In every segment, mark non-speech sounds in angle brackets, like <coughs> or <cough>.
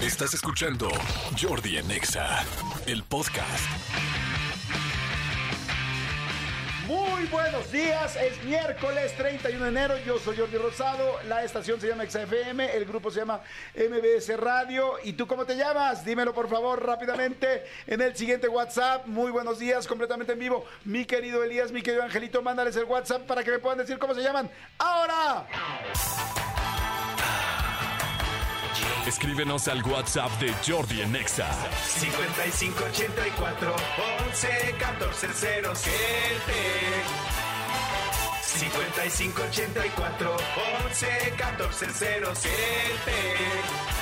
Estás escuchando Jordi en Exa, el podcast. Muy buenos días, es miércoles 31 de enero, yo soy Jordi Rosado, la estación se llama XFM, el grupo se llama MBS Radio, ¿y tú cómo te llamas? Dímelo por favor rápidamente en el siguiente WhatsApp, muy buenos días, completamente en vivo, mi querido Elías, mi querido Angelito, mándales el WhatsApp para que me puedan decir cómo se llaman ahora. Escríbenos al WhatsApp de Jordi en Exa. 5584 11 14 07 5584 11 14 07 ¿Aló?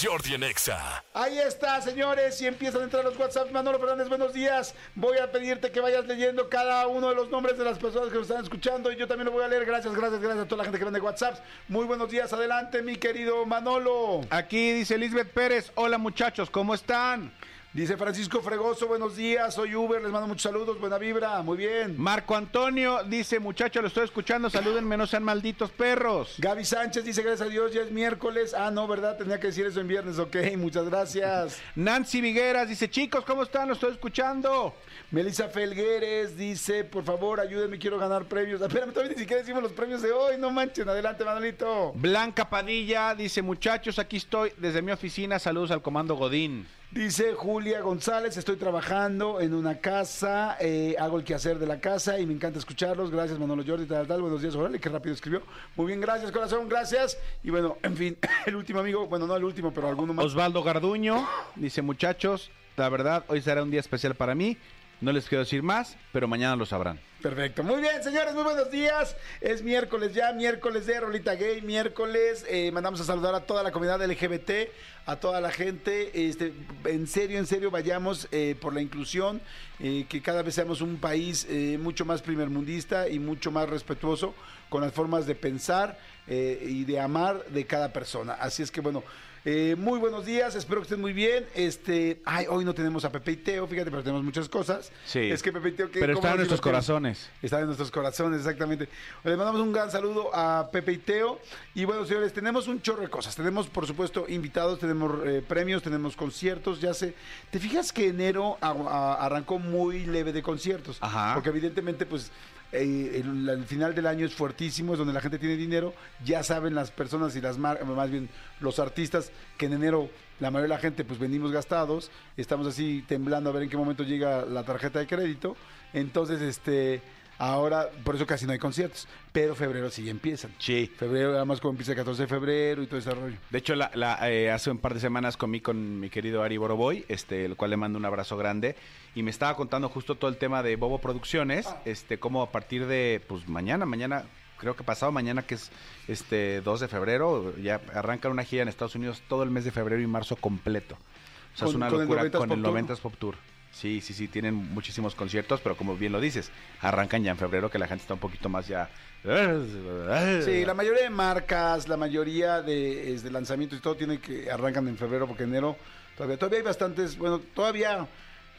Jordi en Exa. Ahí está, señores, y empiezan a entrar los WhatsApp. Manolo Fernández, buenos días. Voy a pedirte que vayas leyendo cada uno de los nombres de las personas que nos están escuchando y yo también lo voy a leer. Gracias, gracias, gracias a toda la gente que manda WhatsApp. Muy buenos días, adelante, mi querido Manolo. Aquí dice Elizabeth Pérez, hola muchachos, ¿cómo están? Dice Francisco Fregoso, buenos días, soy Uber, les mando muchos saludos, buena vibra, muy bien. Marco Antonio dice, muchachos, lo estoy escuchando, salúdenme, no sean malditos perros. Gaby Sánchez dice, gracias a Dios, ya es miércoles. Ah, no, ¿verdad? Tenía que decir eso en viernes, ok, <laughs> muchas gracias. <laughs> Nancy Vigueras dice, chicos, ¿cómo están? Lo estoy escuchando. Melissa Felgueres dice, por favor, ayúdenme, quiero ganar premios. <laughs> Espérame, todavía ni siquiera decimos los premios de hoy, no manchen, adelante, Manolito. Blanca Padilla dice, muchachos, aquí estoy desde mi oficina, saludos al comando Godín. Dice Julia González, estoy trabajando en una casa, eh, hago el quehacer de la casa y me encanta escucharlos. Gracias, Manolo Jordi, tal, tal. Buenos días, órale, qué rápido escribió. Muy bien, gracias, corazón, gracias. Y bueno, en fin, <laughs> el último amigo, bueno, no el último, pero alguno más. Osvaldo Garduño dice, muchachos, la verdad, hoy será un día especial para mí. No les quiero decir más, pero mañana lo sabrán. Perfecto. Muy bien, señores, muy buenos días. Es miércoles ya, miércoles de Rolita Gay, miércoles. eh, mandamos a saludar a toda la comunidad LGBT, a toda la gente. Este, en serio, en serio, vayamos eh, por la inclusión, eh, que cada vez seamos un país eh, mucho más primermundista y mucho más respetuoso con las formas de pensar eh, y de amar de cada persona. Así es que, bueno. Eh, muy buenos días, espero que estén muy bien. Este, ay, hoy no tenemos a Pepe y Teo, fíjate, pero tenemos muchas cosas. Sí. Es que Pepe y Teo, que Pero ¿cómo están en nuestros corazones. Está en nuestros corazones, exactamente. Le mandamos un gran saludo a Pepe y Teo. Y bueno, señores, tenemos un chorro de cosas. Tenemos, por supuesto, invitados, tenemos eh, premios, tenemos conciertos. Ya sé. ¿Te fijas que enero a- a- arrancó muy leve de conciertos? Ajá. Porque evidentemente, pues. Eh, el, el final del año es fuertísimo, es donde la gente tiene dinero. Ya saben las personas y las marcas, más bien los artistas, que en enero la mayoría de la gente pues venimos gastados. Estamos así temblando a ver en qué momento llega la tarjeta de crédito. Entonces, este, ahora, por eso casi no hay conciertos. Pero febrero sí empiezan. Sí. Febrero, además como empieza el 14 de febrero y todo ese rollo. De hecho, la, la, eh, hace un par de semanas comí con mi querido Ari Boroboy, este, el cual le mando un abrazo grande, y me estaba contando justo todo el tema de Bobo Producciones, este, como a partir de, pues mañana, mañana, creo que pasado mañana, que es este 2 de febrero, ya arranca una gira en Estados Unidos todo el mes de febrero y marzo completo. O sea, es una locura 90s con el Pop Tour. 90s Pop Tour. Sí, sí, sí, tienen muchísimos conciertos, pero como bien lo dices, arrancan ya en febrero, que la gente está un poquito más ya... Sí, la mayoría de marcas, la mayoría de, lanzamientos y todo tiene que arrancan en febrero porque enero todavía todavía hay bastantes, bueno, todavía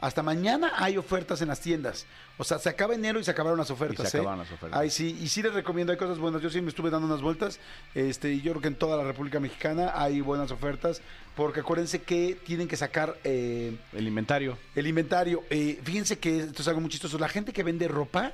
hasta mañana hay ofertas en las tiendas. O sea, se acaba enero y se acabaron las ofertas. Y se ¿eh? acabaron las ofertas. Ay, sí, y sí les recomiendo, hay cosas buenas. Yo sí me estuve dando unas vueltas, este, y yo creo que en toda la República Mexicana hay buenas ofertas, porque acuérdense que tienen que sacar eh, El inventario. el inventario. Eh, fíjense que esto es algo muy chistoso. La gente que vende ropa,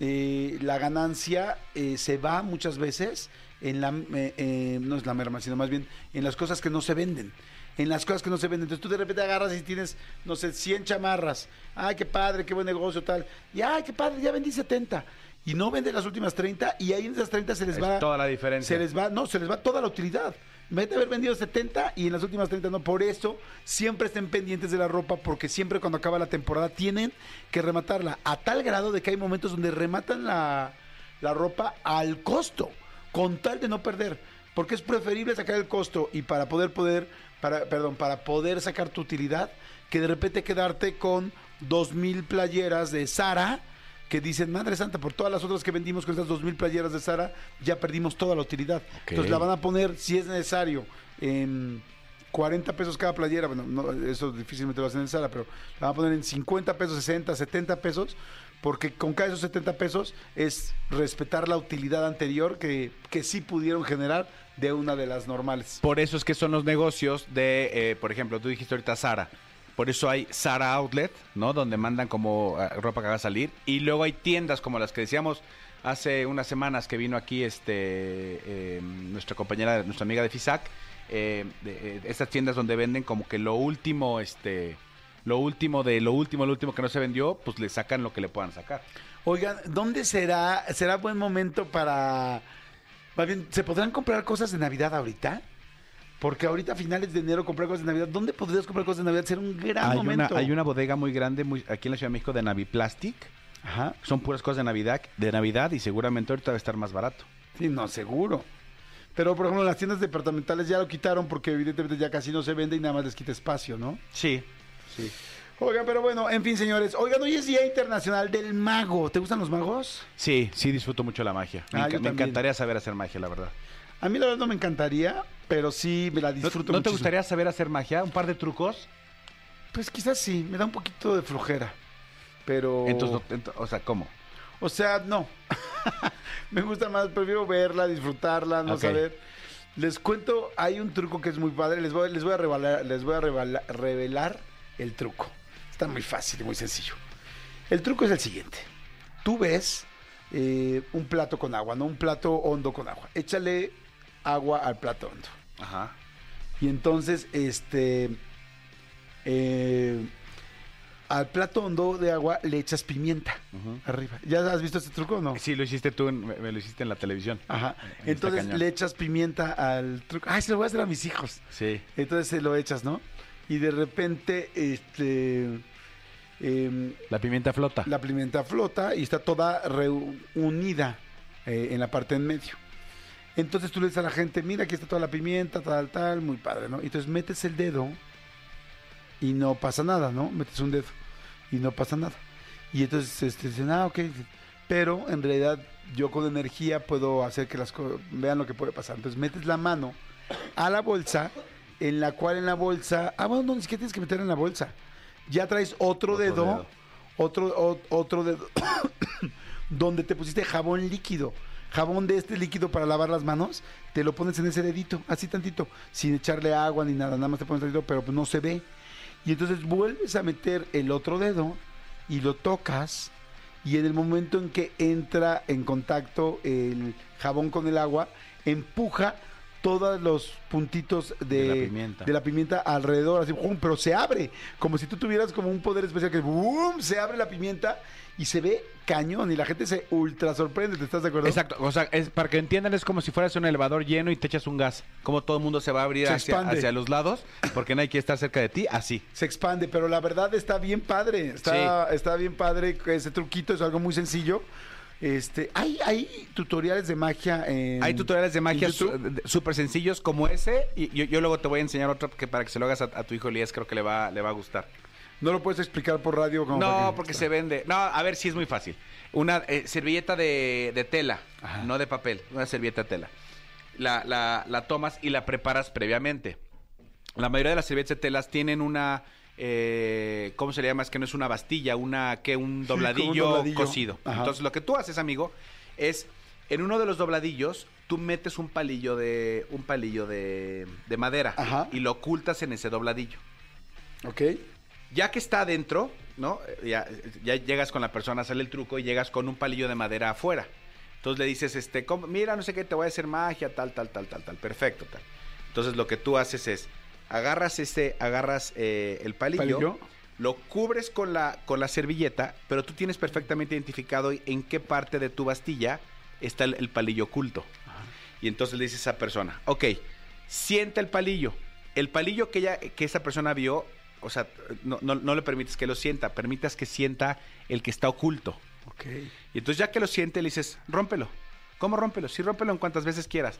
eh, la ganancia eh, se va muchas veces en la, eh, eh, no es la merma, sino más bien en las cosas que no se venden. En las cosas que no se venden. Entonces tú de repente agarras y tienes, no sé, 100 chamarras. Ay, qué padre, qué buen negocio, tal. Y ay, qué padre, ya vendí 70. Y no vende las últimas 30 y ahí en esas 30 se les Es va... toda la diferencia. Se les va, no, se les va toda la utilidad. Vete a haber vendido 70 y en las últimas 30 no. Por eso siempre estén pendientes de la ropa porque siempre cuando acaba la temporada tienen que rematarla a tal grado de que hay momentos donde rematan la, la ropa al costo con tal de no perder. Porque es preferible sacar el costo y para poder poder, para, perdón, para poder sacar tu utilidad que de repente quedarte con dos mil playeras de Sara que dicen, Madre Santa, por todas las otras que vendimos con estas dos mil playeras de Sara, ya perdimos toda la utilidad. Entonces la van a poner, si es necesario, en 40 pesos cada playera. Bueno, no, eso difícilmente lo hacen en Sara, pero la van a poner en 50 pesos, 60, 70 pesos, Porque con cada esos 70 pesos es respetar la utilidad anterior que, que sí pudieron generar de una de las normales. Por eso es que son los negocios de, eh, por ejemplo, tú dijiste ahorita Sara. Por eso hay Sara Outlet, ¿no? Donde mandan como eh, ropa que va a salir. Y luego hay tiendas como las que decíamos hace unas semanas que vino aquí este eh, nuestra compañera, nuestra amiga de FISAC. eh, de- estas tiendas donde venden como que lo último, este, lo último de lo último, lo último que no se vendió, pues le sacan lo que le puedan sacar. Oigan, ¿dónde será, será buen momento para... Más bien, ¿se podrán comprar cosas de Navidad ahorita? Porque ahorita a finales de enero comprar cosas de Navidad, ¿dónde podrías comprar cosas de Navidad? Será un gran Hay una, momento. hay una bodega muy grande muy, aquí en la Ciudad de México de Naviplastic. Ajá. Son puras cosas de Navidad, de Navidad y seguramente ahorita va a estar más barato. Sí, no, seguro. Pero, por ejemplo, las tiendas departamentales ya lo quitaron porque evidentemente ya casi no se vende y nada más les quita espacio, ¿no? Sí, sí. Oigan, pero bueno, en fin, señores. Oigan, hoy es Día Internacional del Mago. ¿Te gustan los magos? Sí, sí disfruto mucho la magia. Me, Ah, enca- me encantaría saber hacer magia, la verdad. A mí la verdad no me encantaría, pero sí me la ¿No, disfruto no te muchísimo. gustaría saber hacer magia? ¿Un par de trucos? Pues quizás sí, me da un poquito de flojera. Pero... Entonces, no- ent- o sea, ¿cómo? O sea, no. <laughs> me gusta más, prefiero verla, disfrutarla, no Ok. saber. Les cuento, hay un truco que es muy padre. Les voy, les voy a revelar, les voy a revelar, revelar el truco. Está muy fácil y muy sencillo. El truco es el siguiente. Tú ves eh, un plato con agua, no un plato hondo con agua. Échale agua al plato hondo. Ajá. Y entonces, este, eh, al plato hondo de agua le echas pimienta arriba. ¿Ya has visto este truco o no? Sí, lo hiciste tú, en- me, me lo hiciste en la televisión. Ajá. Está Entonces le echas pimienta al truco. Ay, se lo voy a hacer a mis hijos. Sí. Entonces se lo echas, ¿no? Y de repente, este, em, La pimienta flota. la pimienta flota y está toda reunida eh, en la parte en medio. Entonces tú le dices a la gente, mira, aquí está toda la pimienta, tal, tal, muy padre, ¿no? Entonces metes el dedo y no pasa nada, ¿no? Metes un dedo y no pasa nada. Y entonces este, dicen, ah, ok. Pero en realidad yo con energía puedo hacer que las cosas vean lo que puede pasar. Entonces metes la mano a la bolsa, en la cual en la bolsa, ah, bueno, no, ni siquiera tienes que meter en la bolsa. Ya traes otro, Otro dedo, dedo. otro, o- otro dedo, <coughs> donde te pusiste jabón líquido. Jabón de este líquido para lavar las manos, te lo pones en ese dedito, así tantito, sin echarle agua ni nada, nada más te pones tantito, pero no se ve. Y entonces vuelves a meter el otro dedo y lo tocas y en el momento en que entra en contacto el jabón con el agua, empuja todos los puntitos de, De la pimienta. de la pimienta alrededor, así, ¡pum! pero se abre, como si tú tuvieras como un poder especial que ¡bum! se abre la pimienta y se ve cañón y la gente se ultra sorprende, ¿te estás de acuerdo? Exacto, o sea, es, para que entiendan es como si fueras un elevador lleno y te echas un gas. Como todo el mundo se va a abrir hacia los lados porque nadie quiere estar cerca de ti, así. se expande, pero la verdad está bien padre. Está, está bien padre ese truquito, es algo muy sencillo. Este, hay, hay tutoriales de magia en Hay tutoriales de magia súper sencillos como ese y yo, yo luego te voy a enseñar otro que para que se lo hagas a, a tu hijo Elías creo que le va, le va a gustar. No lo puedes explicar por radio. como No, que- porque se vende. No, a ver, sí es muy fácil. Una eh, servilleta de, de tela, Ajá. no de papel, una servilleta de tela. La, la- la tomas y la preparas previamente. La mayoría de las servilletas de telas tienen una, eh, ¿cómo se le llama? Es que no es una bastilla, una que un dobladillo. Ajá. Entonces lo que tú haces, amigo, es en uno de los dobladillos tú metes un palillo de un palillo de, de madera Ajá. y lo ocultas en ese dobladillo. Ok. Ya que está adentro, ¿no? Ya, ya llegas con la persona, sale el truco y llegas con un palillo de madera afuera. Entonces le dices, este, ¿cómo? mira, no sé qué, te voy a hacer magia, tal, tal, tal, tal, tal, perfecto, tal. Entonces lo que tú haces es, agarras este, agarras eh, el palillo, ¿Palillo? lo cubres con la, con la servilleta, pero tú tienes perfectamente identificado en qué parte de tu bastilla está el, el palillo oculto. Y entonces le dices a esa persona, ok, sienta el palillo. El palillo que, ella, que esa persona vio, o sea, no, no- no le permites que lo sienta, permitas que sienta el que está oculto. Ok. Y entonces ya que lo siente, le dices, rómpelo. ¿Cómo rómpelo? Sí, rómpelo en cuantas veces quieras.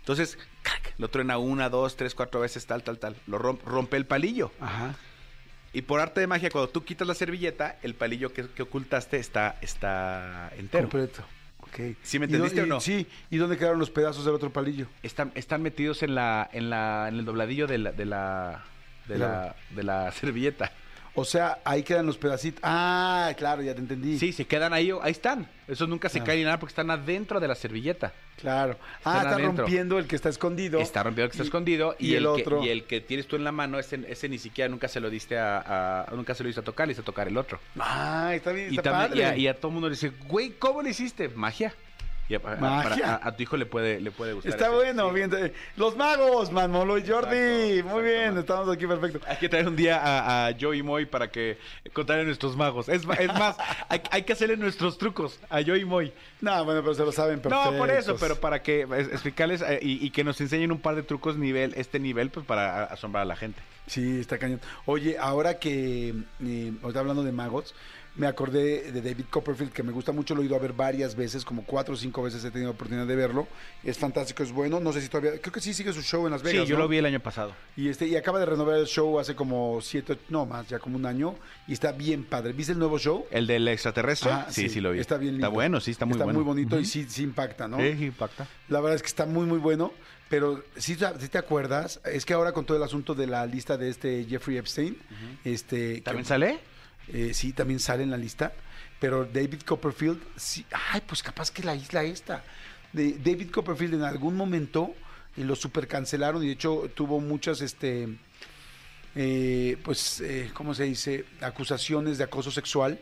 Entonces, ¡crac! lo truena una, dos, tres, cuatro veces, tal, tal, tal. Lo rom- rompe el palillo. Ajá. Y por arte de magia, cuando tú quitas la servilleta, el palillo que, que ocultaste está, está entero. Completo. Ok. ¿Sí me ¿Y dó- entendiste o no? Sí. ¿Y dónde quedaron los pedazos del otro palillo? Están, están metidos en la, en la, en el dobladillo de la, de la, de la, de la <laughs> servilleta. O sea, ahí quedan los pedacitos. Ah, claro, ya te entendí. Sí, se quedan ahí, ahí están. Esos nunca se Ah. caen ni nada porque están adentro de la servilleta. Claro. Ah, está adentro. rompiendo el que está escondido. Está rompido el que está Y- escondido y, y el, el que, otro. y el que tienes tú en la mano, ese, ese ni siquiera nunca se lo diste a, a- nunca se lo diste a tocar, le hiciste a tocar el otro. Ah, está bien, Y, también, y, a, y a todo el mundo le dice, güey, ¿cómo lo hiciste? Magia. Y a, a- Magia. para- a- a tu hijo le puede, le puede gustar. Está ese. bueno, Sí. bien. Los magos, Manolo y Jordi. Exacto, Muy bien, estamos aquí perfecto. Hay que traer un día a, a Joey Moy para que contarle nuestros magos. Es, es más, <laughs> hay, hay que hacerle nuestros trucos a Joey Moy. No, bueno, pero se lo saben perfecto. No, por eso, pero para que es- explicarles eh, y, y que nos enseñen un par de trucos nivel, este nivel, pues para asombrar a la gente. Sí, está cañón. Oye, ahora que eh, ahorita hablando de magos, me acordé de David Copperfield, que me gusta mucho, lo he ido a ver varias veces, como cuatro o cinco veces he tenido oportunidad de verlo. Es fantástico, es bueno. No sé si todavía, creo que sí sigue su show en Las Vegas. sí, yo ¿no? lo vi el año pasado. Y este, y acaba de renovar el show hace como siete, no más, ya como un año, y está bien padre. ¿Viste el nuevo show? ¿El del extraterrestre? Ah, sí, sí, lo vi. Está bien lindo. Está bueno, sí, está muy bueno. bonito y sí, sí impacta, ¿no? Sí, impacta. La verdad es que está muy, muy bueno. Pero si te acuerdas, es que ahora con todo el asunto de la lista de este Jeffrey Epstein, este ¿También que- sale? Eh, sí, también sale en la lista. Pero David Copperfield, sí, ay, pues capaz que la isla esta. De David Copperfield en algún momento eh, lo super cancelaron y de hecho tuvo muchas, este, eh, pues, eh, ¿cómo se dice? Acusaciones de acoso sexual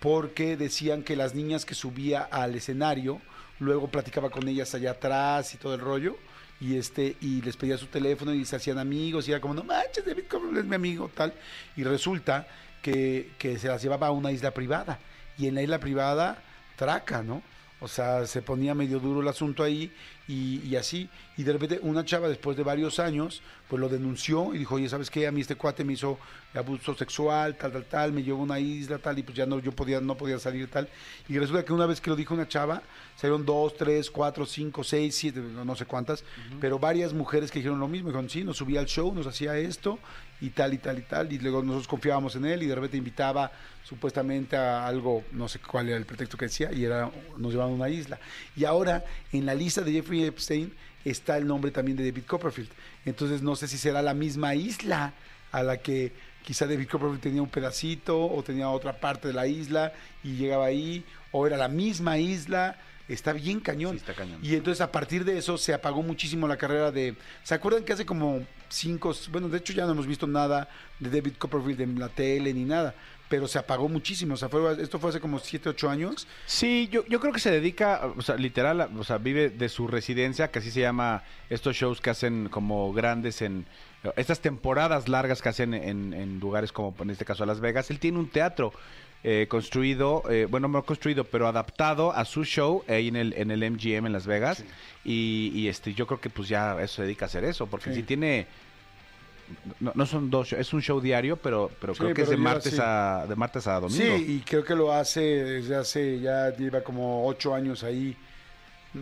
porque decían que las niñas que subía al escenario luego platicaba con ellas allá atrás y todo el rollo y este y les pedía su teléfono y se hacían amigos y era como no manches David Copperfield es mi amigo tal y resulta que, que se las llevaba a una isla privada. Y en la isla privada traca no o sea se ponía medio duro el asunto ahí y, y así. Y de repente una chava después de varios años pues lo denunció y dijo oye sabes qué a mí este cuate me hizo abuso sexual tal tal tal me llevó a una isla tal y pues ya no yo podía no podía salir tal y resulta que una vez que lo dijo una chava salieron dos tres cuatro cinco seis siete no, no sé cuántas pero varias mujeres que dijeron lo mismo. Dijeron sí nos subía al show nos hacía esto y tal y tal y tal y luego nosotros confiábamos en él y de repente invitaba supuestamente a algo no sé cuál era el pretexto que decía y era nos llevaban a una isla y ahora en la lista de Jeffrey Epstein está el nombre también de David Copperfield entonces no sé si será la misma isla a la que quizá David Copperfield tenía un pedacito o tenía otra parte de la isla y llegaba ahí o era la misma isla está bien cañón. Sí, está cañón. Y entonces a partir de eso se apagó muchísimo la carrera de... ¿Se acuerdan que hace como cinco... Bueno, de hecho ya no hemos visto nada de David Copperfield en la tele ni nada, pero se apagó muchísimo. O sea, fue, esto fue hace como siete, ocho años. Sí, yo, yo creo que se dedica, o sea, literal, o sea, vive de su residencia, que así se llama estos shows que hacen como grandes en estas temporadas largas que hacen en, en lugares como en este caso Las Vegas. Él tiene un teatro eh, construido, eh, bueno, no construido, pero adaptado a su show ahí en el, en el MGM en Las Vegas. Y, y, este, yo creo que pues ya eso se dedica a hacer eso, porque Sí. si tiene... No, no son dos, shows, es un show diario, pero, pero Sí, creo que es de martes, a, de martes a domingo. Sí, y creo que lo hace desde hace, ya lleva como ocho años ahí,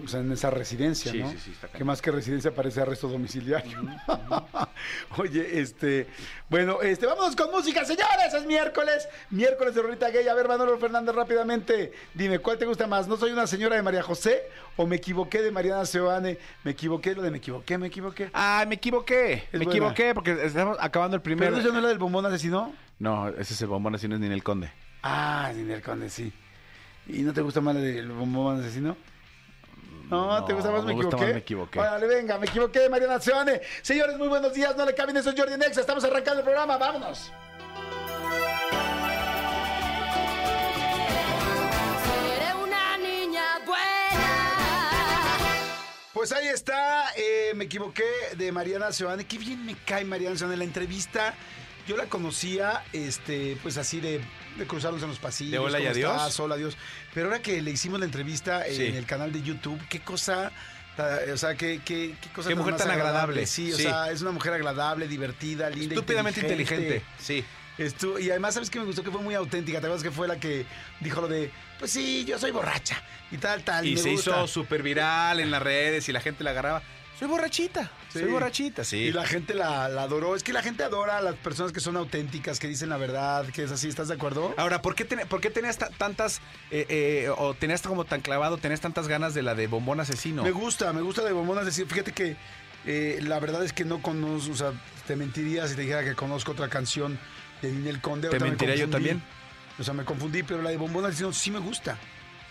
o sea, en esa residencia, Sí, ¿no? sí, sí, está que más que residencia parece arresto domiciliario. <laughs> Oye, este, bueno, este, vámonos con música, señores, es miércoles, miércoles de Rolita Gay. A ver, Manolo Fernández, rápidamente, dime, ¿cuál te gusta más? ¿No soy una señora de María José o me equivoqué de Mariana Seoane? Me equivoqué, lo de me equivoqué, me equivoqué. Ah, me equivoqué. Es me buena. equivoqué porque estamos acabando el primer. ¿Pero eso no es la del bombón asesino? No, ese es el bombón así no es ni el conde. Ah, Ninel Conde, sí. ¿Y no te gusta más la del bombón asesino? No, ¿te gusta más? Me, me gusta equivoqué. más Me Equivoqué. Órale, venga, me equivoqué, Mariana Seoane. Señores, muy buenos días, no le caben esos Jordi Nexa. Estamos arrancando el programa, vámonos. Seré una niña buena. Pues ahí está, eh, me equivoqué de Mariana Seoane. Qué bien me cae Mariana Seoane. La entrevista, yo la conocía, este, pues así de, de cruzarnos en los pasillos. De hola y ¿cómo adiós. estás? Hola, adiós. Pero ahora que le hicimos la entrevista Sí. en el canal de YouTube, qué cosa... O sea, qué, qué, qué cosa Qué mujer tan agradable. Sí, o Sí. sea, es una mujer agradable, divertida, linda, Estúpidamente inteligente. Sí. Estu- y además, ¿sabes qué me gustó? Que fue muy auténtica. ¿Te acuerdas que fue la que dijo lo de, pues sí, yo soy borracha y tal, tal? Y me se gusta. hizo súper viral en las redes y la gente la agarraba. Soy borrachita. Sí. Soy borrachita, sí. Y la gente la, la adoró. Es que la gente adora a las personas que son auténticas, que dicen la verdad, que es así. ¿Estás de acuerdo? Ahora, ¿por qué, ten- por qué tenías ta- tantas, eh, eh, o tenías como tan clavado, tenías tantas ganas de la de bombón asesino? Me gusta, me gusta de bombonas decir, fíjate que eh, la verdad es que no conozco, o sea, te mentiría si te dijera que conozco otra canción de Ninel Conde. Te ahorita me mentiría yo también. O sea, me confundí, pero la de Bombón Asesino sí me gusta.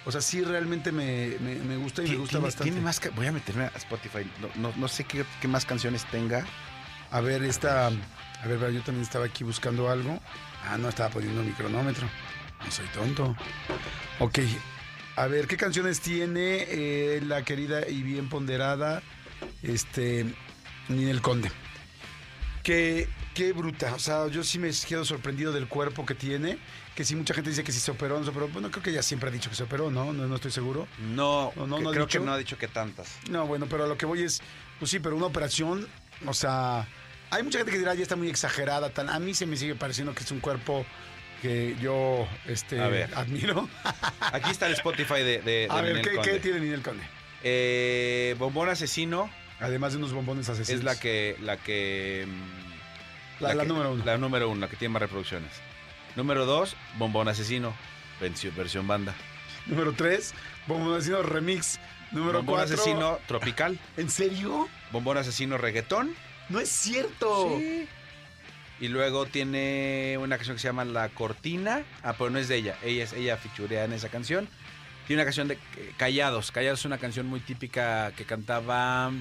O sea, sí realmente me, me- me gusta y me gusta tiene- bastante. tiene más voy a meterme a Spotify. No, no, no sé qué, qué más canciones tenga. A ver, esta. A ver, yo también estaba aquí buscando algo. Ah, no, estaba poniendo mi cronómetro. No soy tonto. Ok. A ver, ¿qué canciones tiene eh, la querida y bien ponderada este, Ninel Conde? Qué, qué bruta. O sea, yo sí me quedo sorprendido del cuerpo que tiene. Que sí, mucha gente dice que sí se operó, no se operó. Bueno, creo que ella siempre ha dicho que se operó, ¿no? No, no estoy seguro. No, No, que- creo dicho. que no ha dicho que tantas. No, bueno, pero a lo que voy es, pues sí, pero una operación, o sea, hay mucha gente que dirá ya está muy exagerada, tan, a mí se me sigue pareciendo que es un cuerpo que yo este, admiro. <laughs> Aquí está el Spotify de, de, a de ver, ¿qué, Conde. ¿qué tiene Ninel Conde? Eh, Bombón Asesino Además de unos bombones asesinos. es la que... La que La- la que- número uno. La número uno, la que tiene más reproducciones. Número dos, Bombón Asesino, versión, banda. Número 3, bombón asesino remix. Número Bombón 4. Asesino Tropical. <laughs> ¿En serio? Bombón Asesino Reggaetón. No es cierto. Y luego tiene una canción que se llama La Cortina. Ah, pero no es de ella. Ella es ella fichurea en esa canción. Tiene una canción de eh, Callados. Callados es una canción muy típica que cantaba.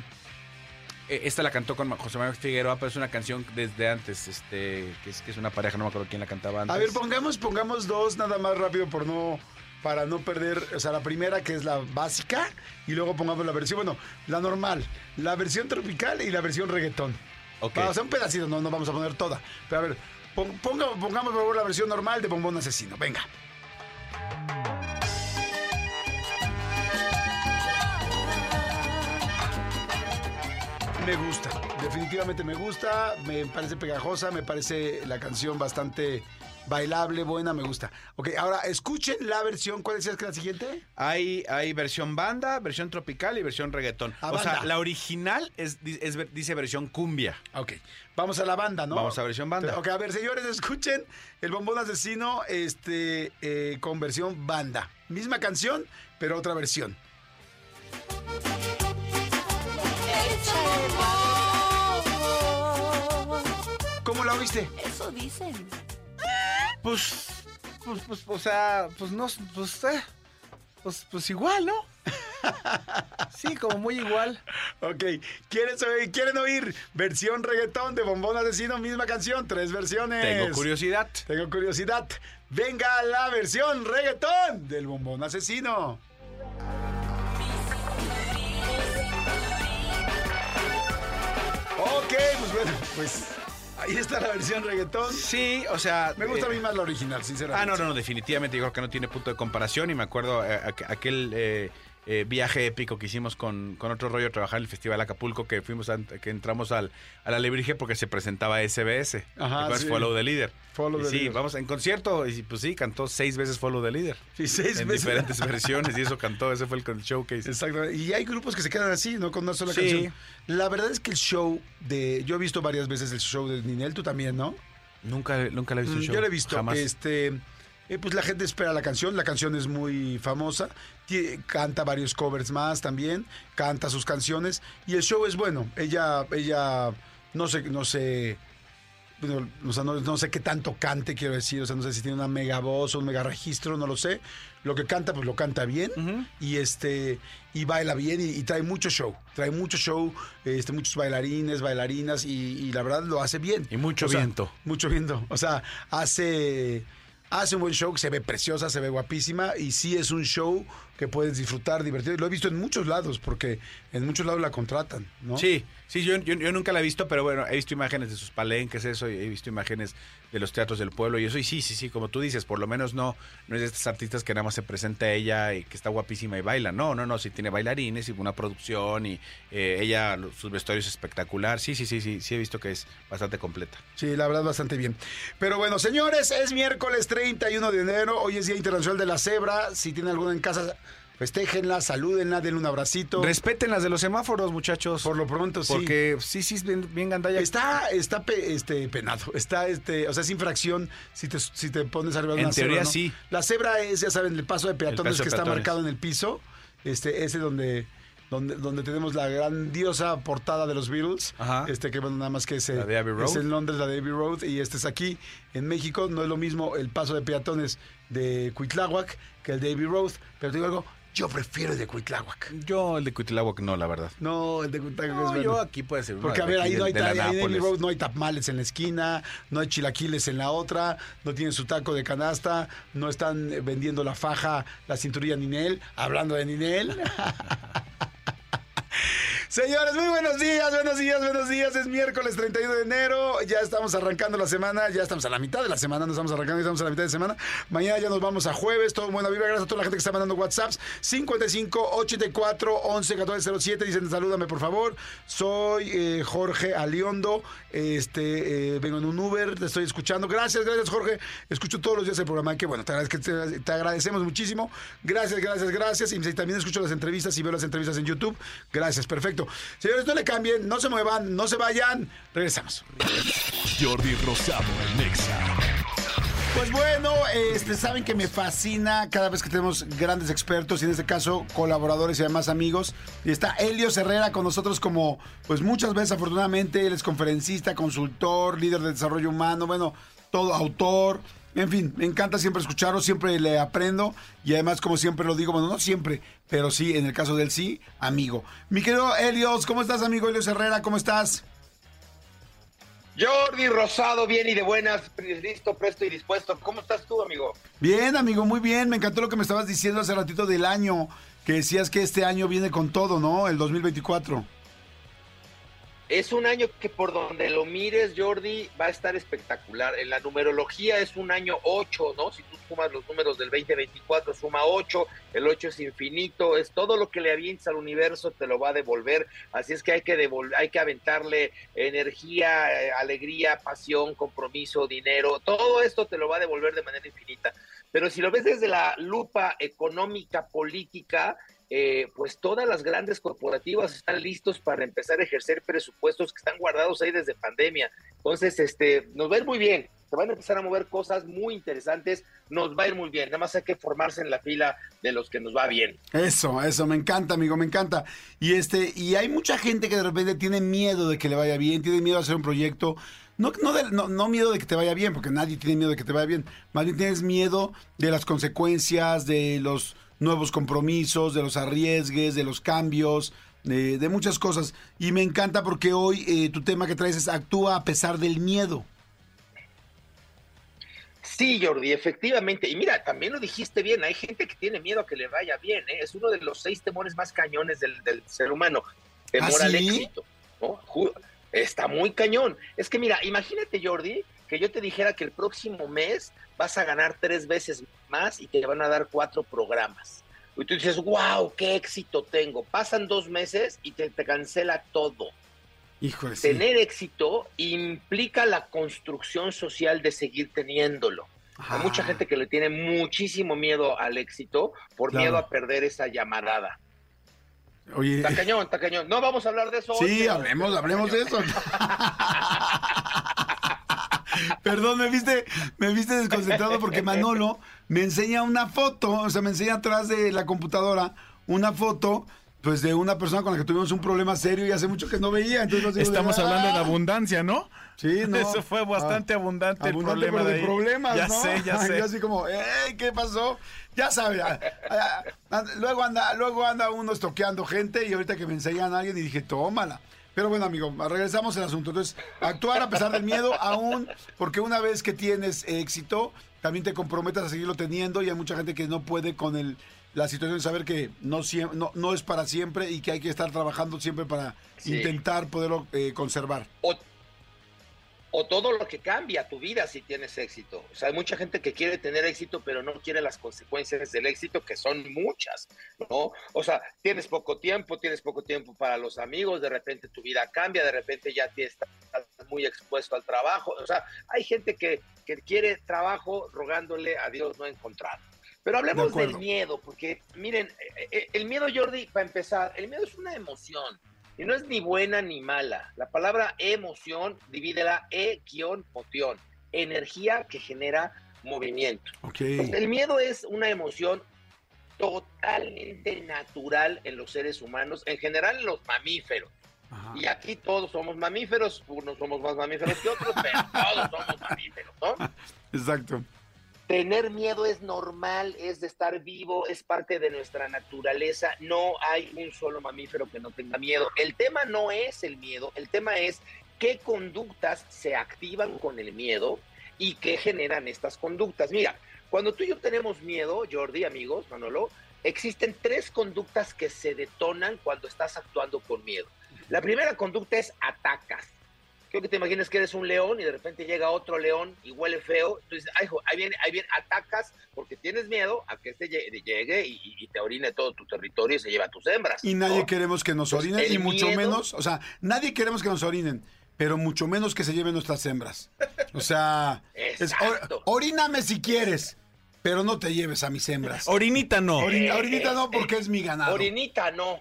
Eh, Esta la cantó con José Manuel Figueroa, pero es una canción desde antes, este, que es, que es una pareja, no me acuerdo quién la cantaba antes. A ver, pongamos, pongamos dos nada más rápido por no para no perder, o sea, la primera que es la básica y luego pongamos la versión, bueno, la normal, la versión tropical y la versión reggaetón. Ok. O sea, un pedacito, no, no vamos a poner toda. Pero a ver, pon- ponga- pongamos por favor la versión normal de Bombón Asesino. Venga. Me gusta, definitivamente me gusta, me parece pegajosa, me parece la canción bastante bailable, buena, me gusta. Ok, ahora escuchen la versión, ¿cuál decías que era la siguiente? Hay, hay versión banda, versión tropical y versión reggaetón. Ah, o sea, la original es, es- dice versión cumbia. Ok, vamos a la banda, ¿no? Vamos a versión banda. Ok, a ver, señores, escuchen el bombón asesino este, eh, con versión banda. Misma canción, pero otra versión. ¿Cómo la oíste? Eso dicen. Pues, pues, pues, o sea, pues no, pues, eh, pues, pues igual, ¿no? <laughs> Sí, como muy igual. Ok, ¿quieren oír, ¿quieren oír versión reggaetón de bombón asesino? Misma canción, tres versiones. Tengo curiosidad. Tengo curiosidad. Venga la versión reggaetón del bombón asesino. Ok, pues bueno, pues ahí está la versión reggaetón. Sí, o sea. Me gusta eh, a mí más la original, sinceramente. Ah, no, no, no, definitivamente yo creo que no tiene punto de comparación y me acuerdo eh, aqu- aquel eh, eh, viaje épico que hicimos con, con otro rollo trabajar en el Festival Acapulco que fuimos a- que entramos al, a la Lebrige porque se presentaba SBS. Ajá, sí. Follow the Leader. Follow Y the sí, Leader. vamos en concierto y pues sí, cantó seis veces Follow the Leader. Sí, seis en veces. diferentes <laughs> versiones y eso cantó, ese fue el, el showcase. Exactamente. Y hay grupos que se quedan así, ¿no? Con una sola Sí. canción. La verdad es que el show de. Yo he visto varias veces el show de Ninel, tú también, ¿no? Nunca, nunca la he visto Mm, show. Yo lo he visto. Jamás. Este, eh, pues la gente espera la canción. La canción es muy famosa. Canta varios covers más también. Canta sus canciones. Y el show es bueno. Ella, ella, no sé, no sé. bueno, o sea, no, no sé qué tanto cante, quiero decir. O sea, no sé si tiene una mega voz o un mega registro, no lo sé. Lo que canta, pues lo canta bien. Y este, y baila bien y, y trae mucho show. Trae mucho show, este, muchos bailarines, bailarinas, y, y la verdad lo hace bien. Y mucho O sea, viento. mucho viento. O sea, hace, hace un buen show, se ve preciosa, se ve guapísima y sí es un show que puedes disfrutar, divertido. Lo he visto en muchos lados porque en muchos lados la contratan, ¿no? Sí, sí, yo, yo, yo nunca la he visto, pero bueno, he visto imágenes de sus palenques, eso, y he visto imágenes de los teatros del pueblo y eso, y sí, sí, sí, como tú dices, por lo menos no, no es de estas artistas que nada más se presenta ella y que está guapísima y baila, no, no, no, sí tiene bailarines y una producción y eh, ella, sus vestuarios espectacular, sí, sí, sí, sí, sí he visto que es bastante completa. Sí, la verdad, bastante bien. Pero bueno, señores, es miércoles 31 de enero. Hoy es Día Internacional de la Cebra. Si tienen alguna en casa, festéjenla, salúdenla, denle un abracito. Respeten las de los semáforos, muchachos. Por lo pronto, sí. Porque sí, sí, es bien, bien gandalla. Está, está pe- este, penado, está, este, o sea, es infracción si te, si te pones arriba de En una teoría, cebra, ¿no? sí. La cebra es, ya saben, el paso de peatones paso de que está marcado en el piso, este, ese donde, donde, donde tenemos la grandiosa portada de los Beatles. Ajá. Este que bueno, nada más que es, La de Abbey Road. es en Londres, la de Abbey Road, y este es aquí en México. No es lo mismo el paso de peatones de Cuitláhuac que el de Abbey Road, pero te digo algo, yo prefiero el de Cuitláhuac. Yo el de Cuitláhuac no, la verdad. No, el de Cuitláhuac No, es bueno. yo aquí puede ser Porque a ver, ahí no hay, ahí. Road no hay tamales en la esquina, no hay chilaquiles en la otra, no tienen su taco de canasta, no están vendiendo la faja, la cinturilla Ninel, hablando de Ninel. <laughs> Señores, muy buenos días, buenos días, buenos días. Es miércoles 31 de enero. Ya estamos arrancando la semana. Ya estamos a la mitad de la semana. No estamos arrancando, estamos a la mitad de semana. Mañana ya nos vamos a jueves. Todo buena vibra. Gracias a toda la gente que está mandando WhatsApps. 55 84 11 14 07. Dicen, salúdame por favor. Soy eh, Jorge Aliondo. Este, eh, vengo en un Uber. Te estoy escuchando. Gracias, gracias, Jorge. Escucho todos los días el programa. Qué bueno, te, te- te agradecemos muchísimo. Gracias, gracias, gracias. Y también escucho las entrevistas y veo las entrevistas en YouTube. Gracias, perfecto. Señores, no le cambien, no se muevan, no se vayan. Regresamos. Jordi Rosado en Exa. Pues bueno, este, saben que me fascina cada vez que tenemos grandes expertos y en este caso colaboradores y además amigos. Y está Elio Herrera con nosotros como, pues muchas veces afortunadamente, él es conferencista, consultor, líder de desarrollo humano, bueno, todo autor. En fin, me encanta siempre escucharlo, siempre le aprendo y además, como siempre lo digo, bueno, no siempre, pero sí, en el caso del sí, amigo. Mi querido Helios, ¿cómo estás, amigo Helios Herrera? ¿Cómo estás? Jordi Rosado, bien y de buenas, listo, presto y dispuesto. ¿Cómo estás tú, amigo? Bien, amigo, muy bien. Me encantó lo que me estabas diciendo hace ratito del año, que decías que este año viene con todo, ¿no? El 2024. Es un año que por donde lo mires, Jordi, va a estar espectacular. En la numerología es un año 8, ¿no? Si tú sumas los números del 2024, suma 8, el 8 es infinito, es todo lo que le avientes al universo te lo va a devolver. Así es que hay que hay que aventarle energía, eh, alegría, pasión, compromiso, dinero, todo esto te lo va a devolver de manera infinita. Pero si lo ves desde la lupa económica, política, eh, pues todas las grandes corporativas están listos para empezar a ejercer presupuestos que están guardados ahí desde pandemia. Entonces, este, nos va a ir muy bien. Se van a empezar a mover cosas muy interesantes. Nos va a ir muy bien. Nada más hay que formarse en la fila de los que nos va bien. Eso, eso, me encanta, amigo, me encanta. Y este, y hay mucha gente que de repente tiene miedo de que le vaya bien, tiene miedo de hacer un proyecto. No, no, no, no miedo de que te vaya bien, porque nadie tiene miedo de que te vaya bien. Más bien tienes miedo de las consecuencias, de los nuevos compromisos, de los arriesgues, de los cambios, de, de muchas cosas. Y me encanta porque hoy eh, tu tema que traes es actúa a pesar del miedo. Sí, Jordi, efectivamente. Y mira, también lo dijiste bien, hay gente que tiene miedo a que le vaya bien. ¿eh? Es uno de los seis temores más cañones del, del ser humano. Temor ¿Ah, al éxito. Está muy cañón. Es que mira, imagínate, Jordi, que yo te dijera que el próximo mes vas a ganar tres veces más y te van a dar cuatro programas. Y tú dices, wow, qué éxito tengo. Pasan dos meses y te, te cancela todo. Híjole, sí. Tener éxito implica la construcción social de seguir teniéndolo. Hay Ah. mucha gente que le tiene muchísimo miedo al éxito por Claro. miedo a perder esa llamarada. Oye, Está cañón, está cañón. No vamos a hablar de eso Sí, hablemos, hablemos de eso. <laughs> <laughs> <laughs> Perdón, me viste, me viste desconcentrado porque Manolo me enseña una foto, o sea, me enseña atrás de la computadora una foto, pues de una persona con la que tuvimos un problema serio y hace mucho que no veía. Entonces, Estamos de- hablando de ¡Ah! abundancia, ¿no? Sí, <laughs> no. Eso fue bastante Ah, abundante, abundante, el problema pero de, ahí. problemas, Ya ¿no? sé, ya sé. Yo así como, ¡ey! ¿Qué pasó? Ya sabe. ah, ah, ah, luego, anda, luego anda uno estoqueando gente y ahorita que me enseñan a alguien y dije, tómala. Pero bueno, amigo, regresamos al asunto. Entonces, actuar a pesar del miedo, aún, porque una vez que tienes éxito, también te comprometes a seguirlo teniendo y hay mucha gente que no puede con el, la situación de saber que no, no, no es para siempre y que hay que estar trabajando siempre para Sí. intentar poderlo eh, conservar. o, o todo lo que cambia tu vida si tienes éxito. O sea, hay mucha gente que quiere tener éxito, pero no quiere las consecuencias del éxito, que son muchas, ¿no? O sea, tienes poco tiempo, tienes poco tiempo para los amigos, de repente tu vida cambia, de repente ya te estás muy expuesto al trabajo. O sea, hay gente que, que quiere trabajo rogándole a Dios no encontrar. Pero De hablemos acuerdo. del miedo, porque miren, eh, eh, el miedo, Jordi, para empezar, el miedo es una emoción. Y no es ni buena ni mala. La palabra emoción, divídela E-moción. Energía que genera movimiento. Ok. El miedo es una emoción totalmente natural en los seres humanos, en general en los mamíferos. Y aquí todos somos mamíferos, unos somos más mamíferos que otros, pero <laughs> todos somos mamíferos, ¿no? Exacto. Tener miedo es normal, es de estar vivo, es parte de nuestra naturaleza. No hay un solo mamífero que no tenga miedo. El tema no es el miedo, el tema es qué conductas se activan con el miedo y qué generan estas conductas. Mira, cuando tú y yo tenemos miedo, Jordi, amigos, Manolo, existen tres conductas que se detonan cuando estás actuando con miedo. La primera conducta es atacas. Creo que te imaginas que eres un león y de repente llega otro león y huele feo. Entonces, ay, ahí viene, ahí viene, atacas porque tienes miedo a que este llegue, llegue y, y te orine todo tu territorio y se lleva a tus hembras. Y nadie ¿no? queremos que nos orinen, y mucho miedo- menos, o sea, nadie queremos que nos orinen, pero mucho menos que se lleven nuestras hembras. O sea, es, Exacto. or- oríname si quieres, pero no te lleves a mis hembras. Orinita no. Orin- orinita no, porque es mi ganado. Orinita no.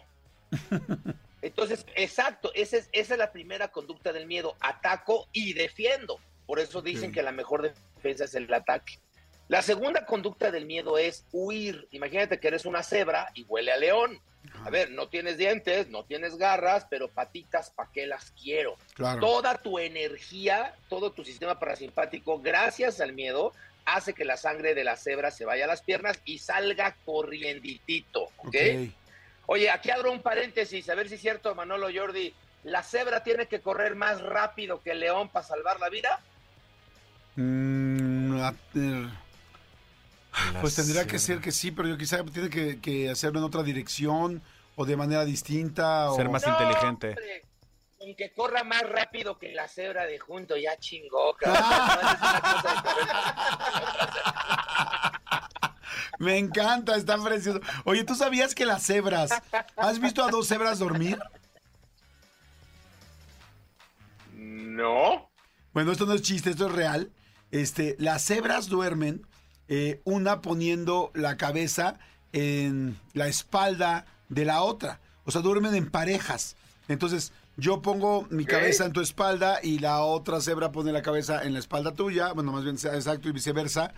<laughs> Entonces, exacto, esa es, esa es la primera conducta del miedo. Ataco y defiendo. Por eso dicen que la mejor defensa es el ataque. La segunda conducta del miedo es huir. Imagínate que eres una cebra y huele a león. A ver, no tienes dientes, no tienes garras, pero patitas, ¿para qué las quiero? Claro. Toda tu energía, todo tu sistema parasimpático, gracias al miedo, hace que la sangre de la cebra se vaya a las piernas y salga corrienditito, ¿ok? Ok. Oye, aquí abro un paréntesis, a ver si es cierto, Manolo Jordi. ¿La cebra tiene que correr más rápido que el león para salvar la vida? Mm, a pues tendría que ser que sí, pero yo quizá tiene que, que hacerlo en otra dirección o de manera distinta. Ser o... más inteligente. hombre, Con que corra más rápido que la cebra de junto, ya chingó, <laughs> cabrón. No, es una cosa diferente. Me encanta, está precioso. Oye, ¿tú sabías que las cebras... ¿Has visto a dos cebras dormir? No. Bueno, esto no es chiste, esto es real. Este, las cebras duermen, eh, una poniendo la cabeza en la espalda de la otra. O sea, duermen en parejas. Entonces, yo pongo mi cabeza en tu espalda y la otra cebra pone la cabeza en la espalda tuya. Bueno, más bien exacto y viceversa.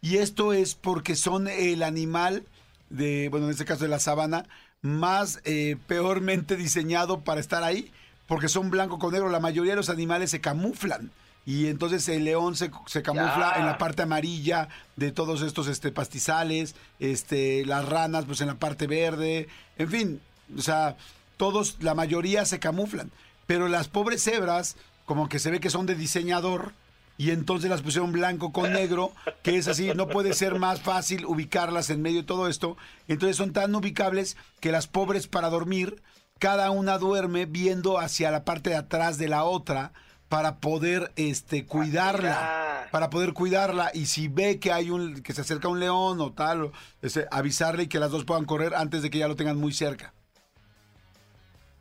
Y esto es porque son el animal de, bueno, en este caso de la sabana, más eh, peormente diseñado para estar ahí, porque son blanco con negro. La mayoría de los animales se camuflan. Y entonces el león se, se camufla Ya. en la parte amarilla de todos estos este, pastizales, este, las ranas pues en la parte verde, en fin, o sea, todos, la mayoría se camuflan. Pero las pobres cebras, como que se ve que son de diseñador, y entonces las pusieron blanco con negro, que es así, no puede ser más fácil ubicarlas en medio de todo esto. Entonces son tan ubicables que las pobres para dormir, cada una duerme viendo hacia la parte de atrás de la otra para poder este cuidarla, para poder cuidarla y si ve que hay un que se acerca un león o tal, este, avisarle y que las dos puedan correr antes de que ya lo tengan muy cerca.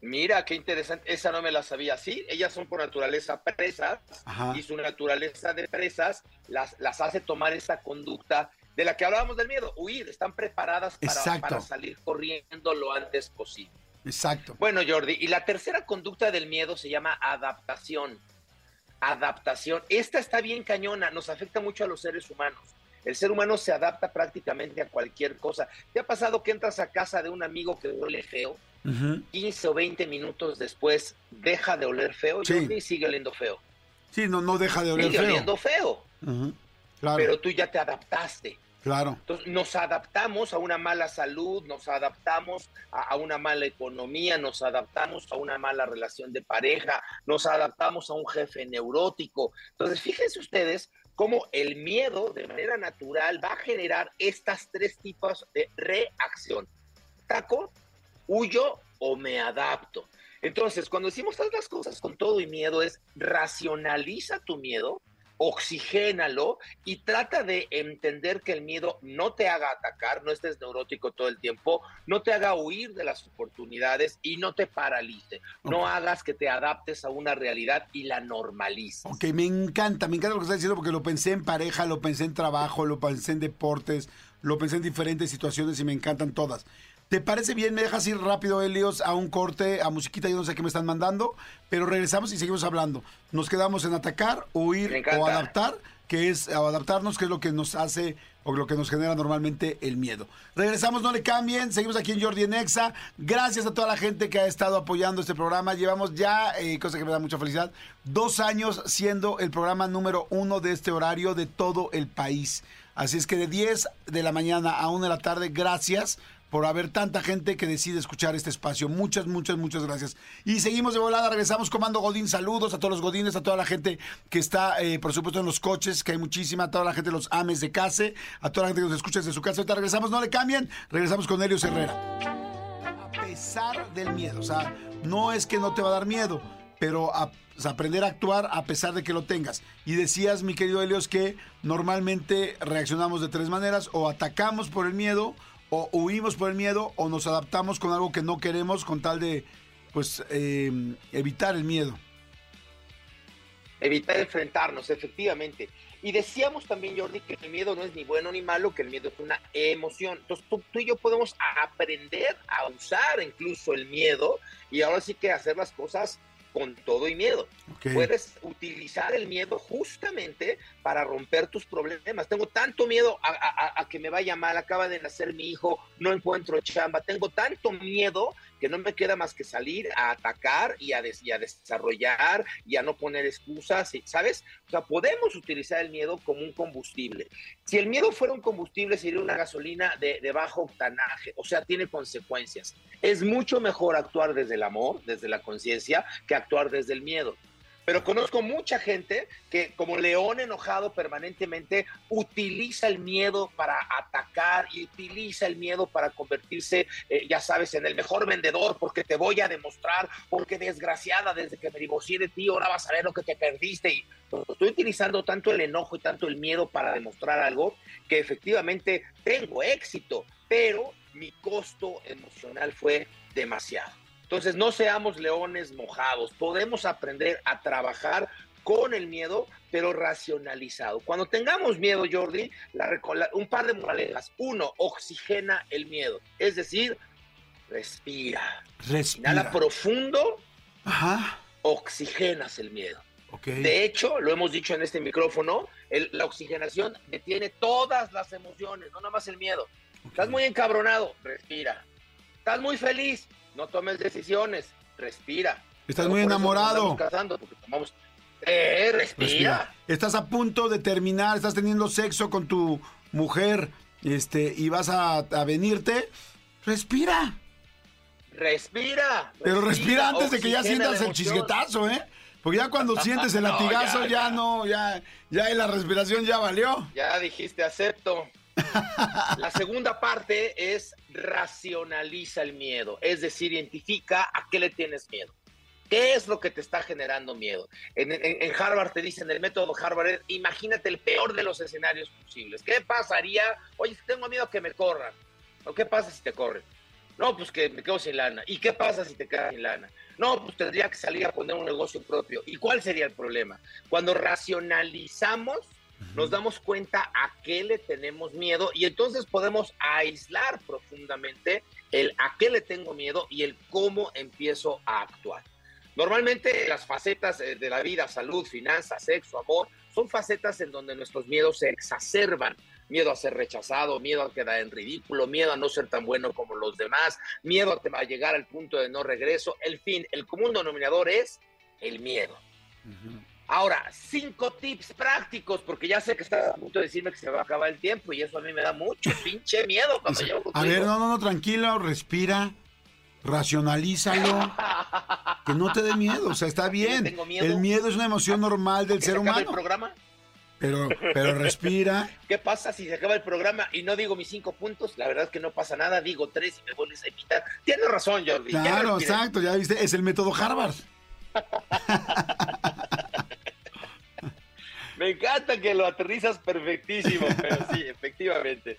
Mira, qué interesante. Esa no me la sabía. Sí, ellas son por naturaleza presas Ajá. y su naturaleza de presas las, las hace tomar esta conducta de la que hablábamos del miedo, huir. Están preparadas para, para salir corriendo lo antes posible. Exacto. Bueno, Jordi, y la tercera conducta del miedo se llama adaptación. Adaptación. Esta está bien cañona, nos afecta mucho a los seres humanos. El ser humano se adapta prácticamente a cualquier cosa. ¿Te ha pasado que entras a casa de un amigo que huele feo? Ujú. 15 o 20 minutos después deja de oler feo Sí. Jordi, y sigue oliendo feo. Sí, no, no deja de oler Sigue feo. oliendo feo. Claro, pero tú ya te adaptaste. claro. Entonces nos adaptamos a una mala salud, nos adaptamos a, a una mala economía, nos adaptamos a una mala relación de pareja, nos adaptamos a un jefe neurótico. Entonces fíjense ustedes cómo el miedo de manera natural va a generar estas tres tipos de reacción. Taco, huyo o me adapto. Entonces, cuando decimos todas las cosas con todo y miedo, es racionaliza tu miedo, oxigénalo y trata de entender que el miedo no te haga atacar, no estés neurótico todo el tiempo, no te haga huir de las oportunidades y no te paralice. No hagas que te adaptes a una realidad y la normalices. Ok, me encanta, me encanta lo que estás diciendo porque lo pensé en pareja, lo pensé en trabajo, lo pensé en deportes, lo pensé en diferentes situaciones y me encantan todas. ¿Te parece bien? Me dejas ir rápido, Helios, a un corte, a musiquita, yo no sé qué me están mandando, pero regresamos y seguimos hablando. Nos quedamos en atacar, huir o adaptar, que es o adaptarnos, que es lo que nos hace o lo que nos genera normalmente el miedo. Regresamos, no le cambien, seguimos aquí en Jordi en Exa. Gracias a toda la gente que ha estado apoyando este programa. Llevamos ya, eh, cosa que me da mucha felicidad, dos años siendo el programa número uno de este horario de todo el país. Así es que de 10 de la mañana a 1 de la tarde, gracias por haber tanta gente que decide escuchar este espacio. Muchas, muchas, muchas gracias. Y seguimos de volada, regresamos Comando Godín. Saludos a todos los Godines, a toda la gente que está, eh, por supuesto, en los coches, que hay muchísima, a toda la gente de los ames de casa, a toda la gente que nos escucha desde su casa. Ahorita regresamos, no le cambien, regresamos con Helios Herrera. A pesar del miedo, o sea, no es que no te va a dar miedo, pero aprender a actuar a pesar de que lo tengas. Y decías, mi querido Helios, que normalmente reaccionamos de tres maneras, o atacamos por el miedo, o huimos por el miedo, o nos adaptamos con algo que no queremos con tal de, pues, eh, evitar el miedo. Evitar enfrentarnos, efectivamente. Y decíamos también, Jordi, que el miedo no es ni bueno ni malo, que el miedo es una emoción. Entonces tú, tú y yo podemos aprender a usar incluso el miedo y ahora sí que hacer las cosas con todo y miedo. Puedes utilizar el miedo justamente para romper tus problemas. Tengo tanto miedo a, que me vaya mal, acaba de nacer mi hijo, no encuentro chamba. Tengo tanto miedo que no me queda más que salir a atacar y a, desarrollar y a no poner excusas, ¿sabes? O sea, podemos utilizar el miedo como un combustible. Si el miedo fuera un combustible, sería una gasolina de bajo octanaje, o sea, tiene consecuencias. Es mucho mejor actuar desde el amor, desde la conciencia, que actuar desde el miedo. Pero conozco mucha gente que, como león enojado permanentemente, utiliza el miedo para atacar y utiliza el miedo para convertirse, eh, ya sabes, en el mejor vendedor, porque te voy a demostrar, porque desgraciada, desde que me divorcié de ti, ahora vas a ver lo que te perdiste. Y estoy utilizando tanto el enojo y tanto el miedo para demostrar algo que efectivamente tengo éxito, pero mi costo emocional fue demasiado. Entonces, no seamos leones mojados. Podemos aprender a trabajar con el miedo, pero racionalizado. Cuando tengamos miedo, Jordi, la la- un par de moralejas. Uno, oxigena el miedo. Es decir, respira. Respira. Inhala profundo, Ajá. oxigenas el miedo. Ok. De hecho, lo hemos dicho en este micrófono, el- la oxigenación detiene todas las emociones, no nada más el miedo. Estás muy encabronado, respira. Estás muy feliz, no tomes decisiones, respira. Estás Pero muy enamorado. casando, porque tomamos... Eh, respira. Respira. Estás a punto de terminar, estás teniendo sexo con tu mujer, este, y vas a, a venirte. Respira. Respira. Pero respira antes de que ya sientas el emoción. chisguetazo, ¿eh? Porque ya cuando <laughs> sientes el latigazo, ya, ya, ya. no, ya, ya la respiración ya valió. Ya dijiste, acepto. <laughs> La segunda parte es racionaliza el miedo, es decir, identifica a qué le tienes miedo. ¿Qué es lo que te está generando miedo? En, en- en Harvard te dicen, el método Harvard es, imagínate el peor de los escenarios posibles. ¿Qué pasaría? Oye, tengo miedo que me corran. ¿O qué pasa si te corren? No, pues que me quedo sin lana. ¿Y qué pasa si te quedas sin lana? No, pues tendría que salir a poner un negocio propio. ¿Y cuál sería el problema? Cuando racionalizamos, nos damos cuenta a qué le tenemos miedo y entonces podemos aislar profundamente el a qué le tengo miedo y el cómo empiezo a actuar. Normalmente las facetas eh, de la vida, salud, finanzas, sexo, amor, son facetas en donde nuestros miedos se exacerban. Miedo a ser rechazado, miedo a quedar en ridículo, miedo a no ser tan bueno como los demás, miedo a, llegar al punto de no regreso. El fin, el común denominador es el miedo. Ahora, cinco tips prácticos, porque ya sé que estás a punto de decirme que se va a acabar el tiempo y eso a mí me da mucho pinche miedo cuando llego A contigo. ver, no, no, no, tranquilo, respira, racionalízalo, que no te dé miedo, o sea, está <laughs> bien. tengo miedo. El miedo es una emoción normal del ¿Que se ser acabe el humano, programa? pero, pero respira. <laughs> ¿Qué pasa si se acaba el programa y no digo mis cinco puntos? La verdad es que no pasa nada, digo tres y me vuelves a invitar. Tienes razón, Jordi. ya Claro, respiré. exacto, ya viste, es el método Harvard. <laughs> Me encanta que lo aterrizas perfectísimo, <laughs> pero sí, efectivamente.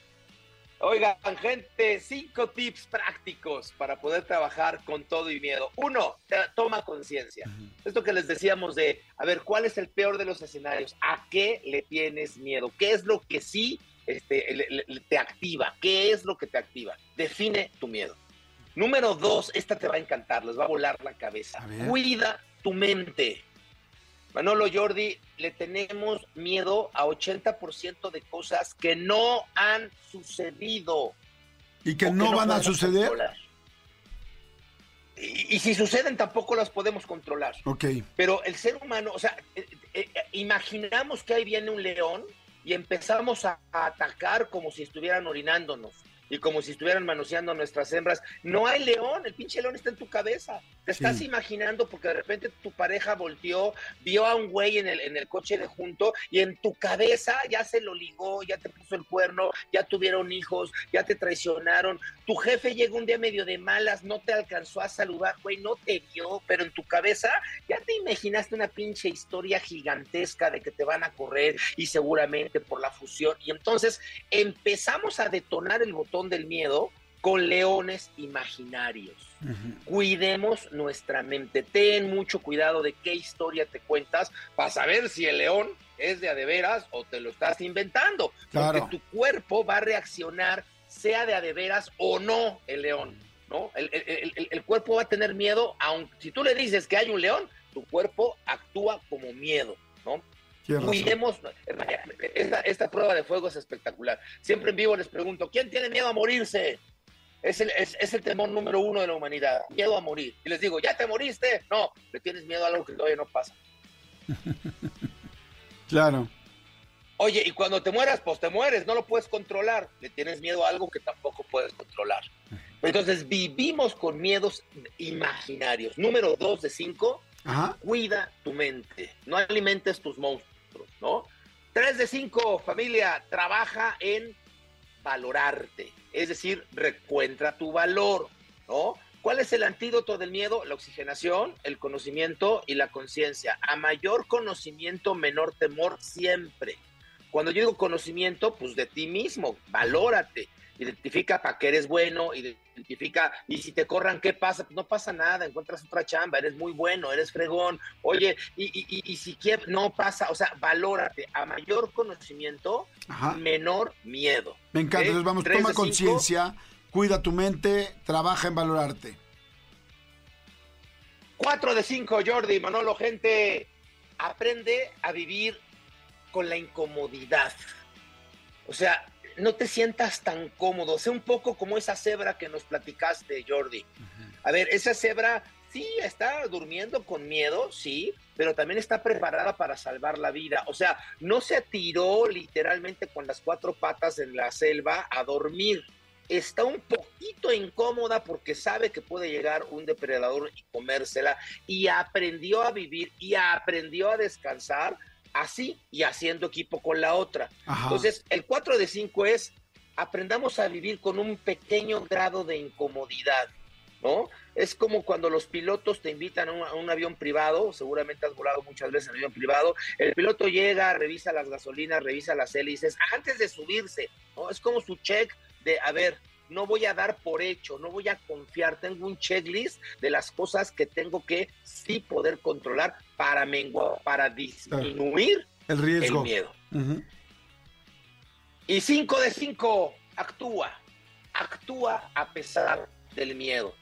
Oigan, gente, cinco tips prácticos para poder trabajar con todo y miedo. Uno, toma conciencia. Esto que les decíamos de, a ver, ¿cuál es el peor de los escenarios? ¿A qué le tienes miedo? ¿Qué es lo que sí este, le- te activa? ¿Qué es lo que te activa? Define tu miedo. Número dos, esta te va a encantar, les va a volar la cabeza. Cuida tu mente. Manolo Jordi, le tenemos miedo a 80% de cosas que no han sucedido. Y que no van a suceder. Y, y si suceden, tampoco las podemos controlar. Ok. Pero el ser humano, o sea, eh, eh, eh, imaginamos que ahí viene un león y empezamos a, a atacar como si estuvieran orinándonos y como si estuvieran manoseando nuestras hembras. No hay león, el pinche león está en tu cabeza. Te Sí. estás imaginando porque de repente tu pareja volteó, vio a un güey en el, en el coche de junto y en tu cabeza ya se lo ligó, ya te puso el cuerno, ya tuvieron hijos, ya te traicionaron. Tu jefe llega un día medio de malas, no te alcanzó a saludar, güey, no te vio, pero en tu cabeza ya te imaginaste una pinche historia gigantesca de que te van a correr y seguramente por la fusión. Y entonces empezamos a detonar el botón del miedo con leones imaginarios. Cuidemos nuestra mente. Ten mucho cuidado de qué historia te cuentas para saber si el león es de a de veras o te lo estás inventando. Claro. Porque tu cuerpo va a reaccionar, sea de a de veras o no el león. ¿no? El, el- el- el cuerpo va a tener miedo, aunque si tú le dices que hay un león, tu cuerpo actúa como miedo. ¿no? Cuidemos, esta, esta prueba de fuego es espectacular. Siempre en vivo les pregunto, ¿quién tiene miedo a morirse? Es el, es, es el temor número uno de la humanidad, miedo a morir. Y les digo, ¿ya te moriste? No, le tienes miedo a algo que todavía no pasa. <laughs> Claro. Oye, y cuando te mueras, pues te mueres, no lo puedes controlar. Le tienes miedo a algo que tampoco puedes controlar. Entonces vivimos con miedos imaginarios. Número dos de cinco, Ajá. cuida tu mente, no alimentes tus monstruos, ¿no? Tres de cinco, familia, trabaja en valorarte, es decir, recuentra tu valor, ¿no? ¿Cuál es el antídoto del miedo? La oxigenación, el conocimiento y la conciencia. A mayor conocimiento, menor temor siempre. Cuando yo digo conocimiento, pues de ti mismo, valórate, identifica para qué eres bueno, identifica, y si te corran, ¿qué pasa? Pues no pasa nada, encuentras otra chamba, eres muy bueno, eres fregón, oye, y, y, y, y si quieres, no pasa, o sea, valórate, a mayor conocimiento, Ajá. menor miedo. Me encanta. Entonces vamos, Tres toma conciencia, cuida tu mente, trabaja en valorarte. Cuatro de cinco, Jordi, Manolo, gente, aprende a vivir con la incomodidad. O sea, no te sientas tan cómodo, sé un poco como esa cebra que nos platicaste, Jordi. A ver, esa cebra sí está durmiendo con miedo, sí, pero también está preparada para salvar la vida. O sea, no se tiró literalmente con las cuatro patas en la selva a dormir. Está un poquito incómoda porque sabe que puede llegar un depredador y comérsela y aprendió a vivir y aprendió a descansar así y haciendo equipo con la otra. Ajá. Entonces, el 4 de 5 es aprendamos a vivir con un pequeño grado de incomodidad, ¿no? Es como cuando los pilotos te invitan a un, a un avión privado, seguramente has volado muchas veces en avión privado, el piloto llega, revisa las gasolinas, revisa las hélices, antes de subirse, ¿no? Es como su check de, a ver, no voy a dar por hecho, no voy a confiar, tengo un checklist de las cosas que tengo que sí poder controlar para menguar, para disminuir el el riesgo. miedo. Ujú. Y 5 de 5, actúa. Actúa a pesar del miedo.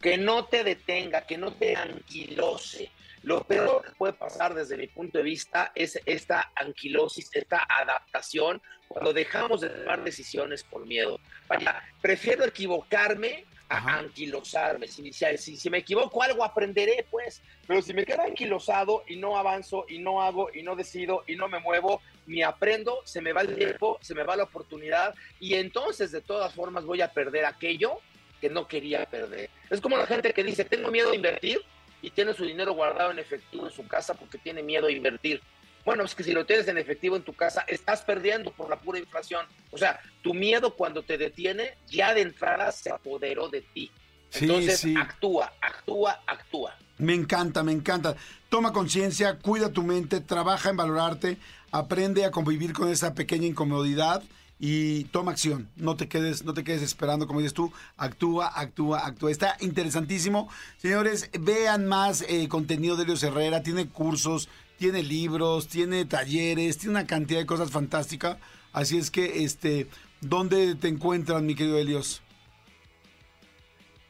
Que no te detenga, que no te anquilose. Lo peor que puede pasar desde mi punto de vista es esta anquilosis, esta adaptación, cuando dejamos de tomar decisiones por miedo. Vaya, prefiero equivocarme a anquilosarme. Si, si- si- si me equivoco algo, aprenderé, pues. Pero si me quedo anquilosado y no avanzo, y no hago, y no decido, y no me muevo, ni aprendo, se me va el tiempo, se me va la oportunidad, y entonces de todas formas voy a perder aquello que no quería perder. Es como la gente que dice, tengo miedo a invertir, y tiene su dinero guardado en efectivo en su casa porque tiene miedo a invertir. Bueno, es que si lo tienes en efectivo en tu casa, estás perdiendo por la pura inflación. O sea, tu miedo cuando te detiene, ya de entrada se apoderó de ti. Sí, Entonces, sí. actúa, actúa, actúa. Me encanta, me encanta. Toma conciencia, cuida tu mente, trabaja en valorarte, aprende a convivir con esa pequeña incomodidad y toma acción. No te quedes, no te quedes esperando, como dices tú, actúa, actúa, actúa. Está interesantísimo. Señores, vean más eh, contenido de Elios Herrera, tiene cursos, tiene libros, tiene talleres, tiene una cantidad de cosas fantásticas. Así es que, este, ¿dónde te encuentran, mi querido Helios?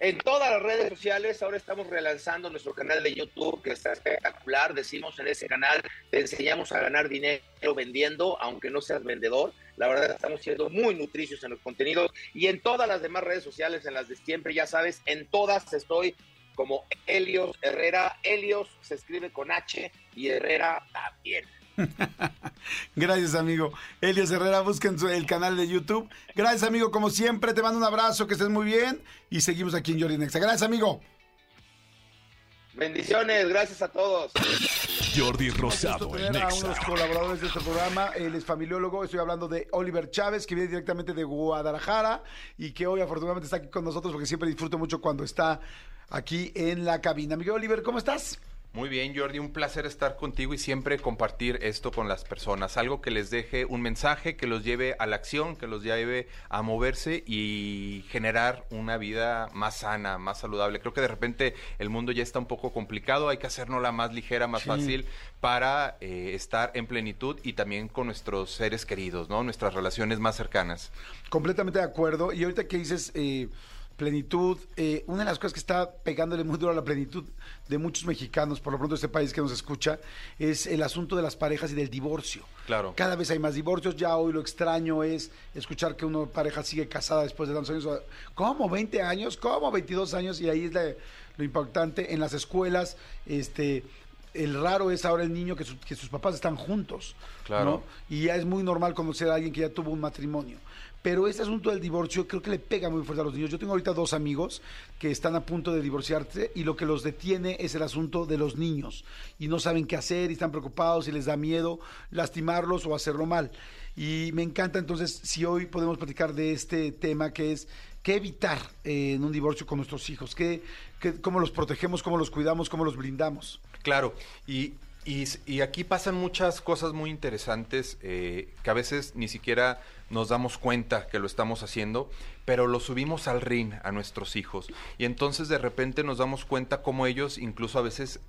En todas las redes sociales, ahora estamos relanzando nuestro canal de YouTube, que está espectacular. Decimos en ese canal, te enseñamos a ganar dinero vendiendo, aunque no seas vendedor. La verdad, estamos siendo muy nutricios en los contenidos. Y en todas las demás redes sociales, en las de siempre, ya sabes, en todas estoy como Helios Herrera. Helios se escribe con H y Herrera también. <laughs> Gracias, amigo. Elias Herrera, busquen su- el canal de YouTube. Gracias, amigo. Como siempre, te mando un abrazo, que estés muy bien. Y seguimos aquí en Jordi Nexa. Gracias, amigo. Bendiciones, gracias a todos. Jordi Rosado en tener a Nexa. unos colaboradores de este programa. Él es familiólogo. Estoy hablando de Oliver Chávez, que viene directamente de Guadalajara y que hoy afortunadamente está aquí con nosotros porque siempre disfruto mucho cuando está aquí en la cabina. Amigo Oliver, ¿cómo estás? Muy bien, Jordi, un placer estar contigo y siempre compartir esto con las personas. Algo que les deje un mensaje, que los lleve a la acción, que los lleve a moverse y generar una vida más sana, más saludable. Creo que de repente el mundo ya está un poco complicado, hay que hacernosla más ligera, más Sí. fácil para eh, estar en plenitud y también con nuestros seres queridos, ¿no? Nuestras relaciones más cercanas. Completamente de acuerdo. Y ahorita que dices eh, plenitud, eh, una de las cosas que está pegándole muy duro a la plenitud de muchos mexicanos, por lo pronto este país que nos escucha, es el asunto de las parejas y del divorcio. Claro. Cada vez hay más divorcios. Ya hoy lo extraño es escuchar que una pareja sigue casada después de tantos años. ¿Cómo? ¿20 años? ¿Cómo? 22 años. Y ahí es la- lo importante. En las escuelas, este. El raro es ahora el niño que, su- que sus papás están juntos. Claro. ¿no? Y ya es muy normal conocer a alguien que ya tuvo un matrimonio. Pero este asunto del divorcio creo que le pega muy fuerte a los niños. Yo tengo ahorita dos amigos que están a punto de divorciarse y lo que los detiene es el asunto de los niños. Y no saben qué hacer y están preocupados y les da miedo lastimarlos o hacerlo mal. Y me encanta entonces si hoy podemos platicar de este tema que es qué evitar eh, en un divorcio con nuestros hijos, qué, qué- cómo los protegemos, cómo los cuidamos, cómo los blindamos. Claro, y, y, y aquí pasan muchas cosas muy interesantes eh, que a veces ni siquiera nos damos cuenta que lo estamos haciendo, pero lo subimos al ring a nuestros hijos. Y entonces de repente nos damos cuenta cómo ellos incluso a veces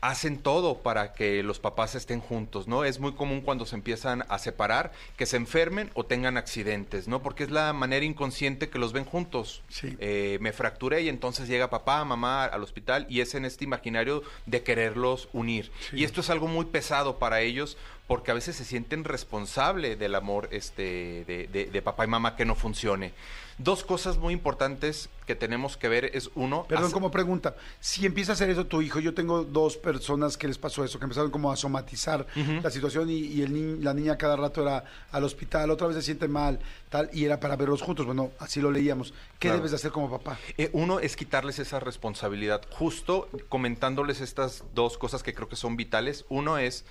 hacen todo para que los papás estén juntos, ¿no? Es muy común cuando se empiezan a separar que se enfermen o tengan accidentes, ¿no? Porque es la manera inconsciente que los ven juntos. Sí. Eh, me fracturé y entonces llega papá, mamá al hospital y es en este imaginario de quererlos unir. Sí. Y esto es algo muy pesado para ellos porque a veces se sienten responsable del amor este, de, de- de papá y mamá que no funcione. Dos cosas muy importantes que tenemos que ver es uno... Perdón, hace- como pregunta, si empieza a hacer eso tu hijo, yo tengo dos personas que les pasó eso, que empezaron como a somatizar la situación y, y el ni- la niña cada rato era al hospital, otra vez se siente mal, tal, y era para verlos juntos. Bueno, así lo leíamos. ¿Qué Claro. debes de hacer como papá? Eh, uno es quitarles esa responsabilidad, justo comentándoles estas dos cosas que creo que son vitales. Uno es,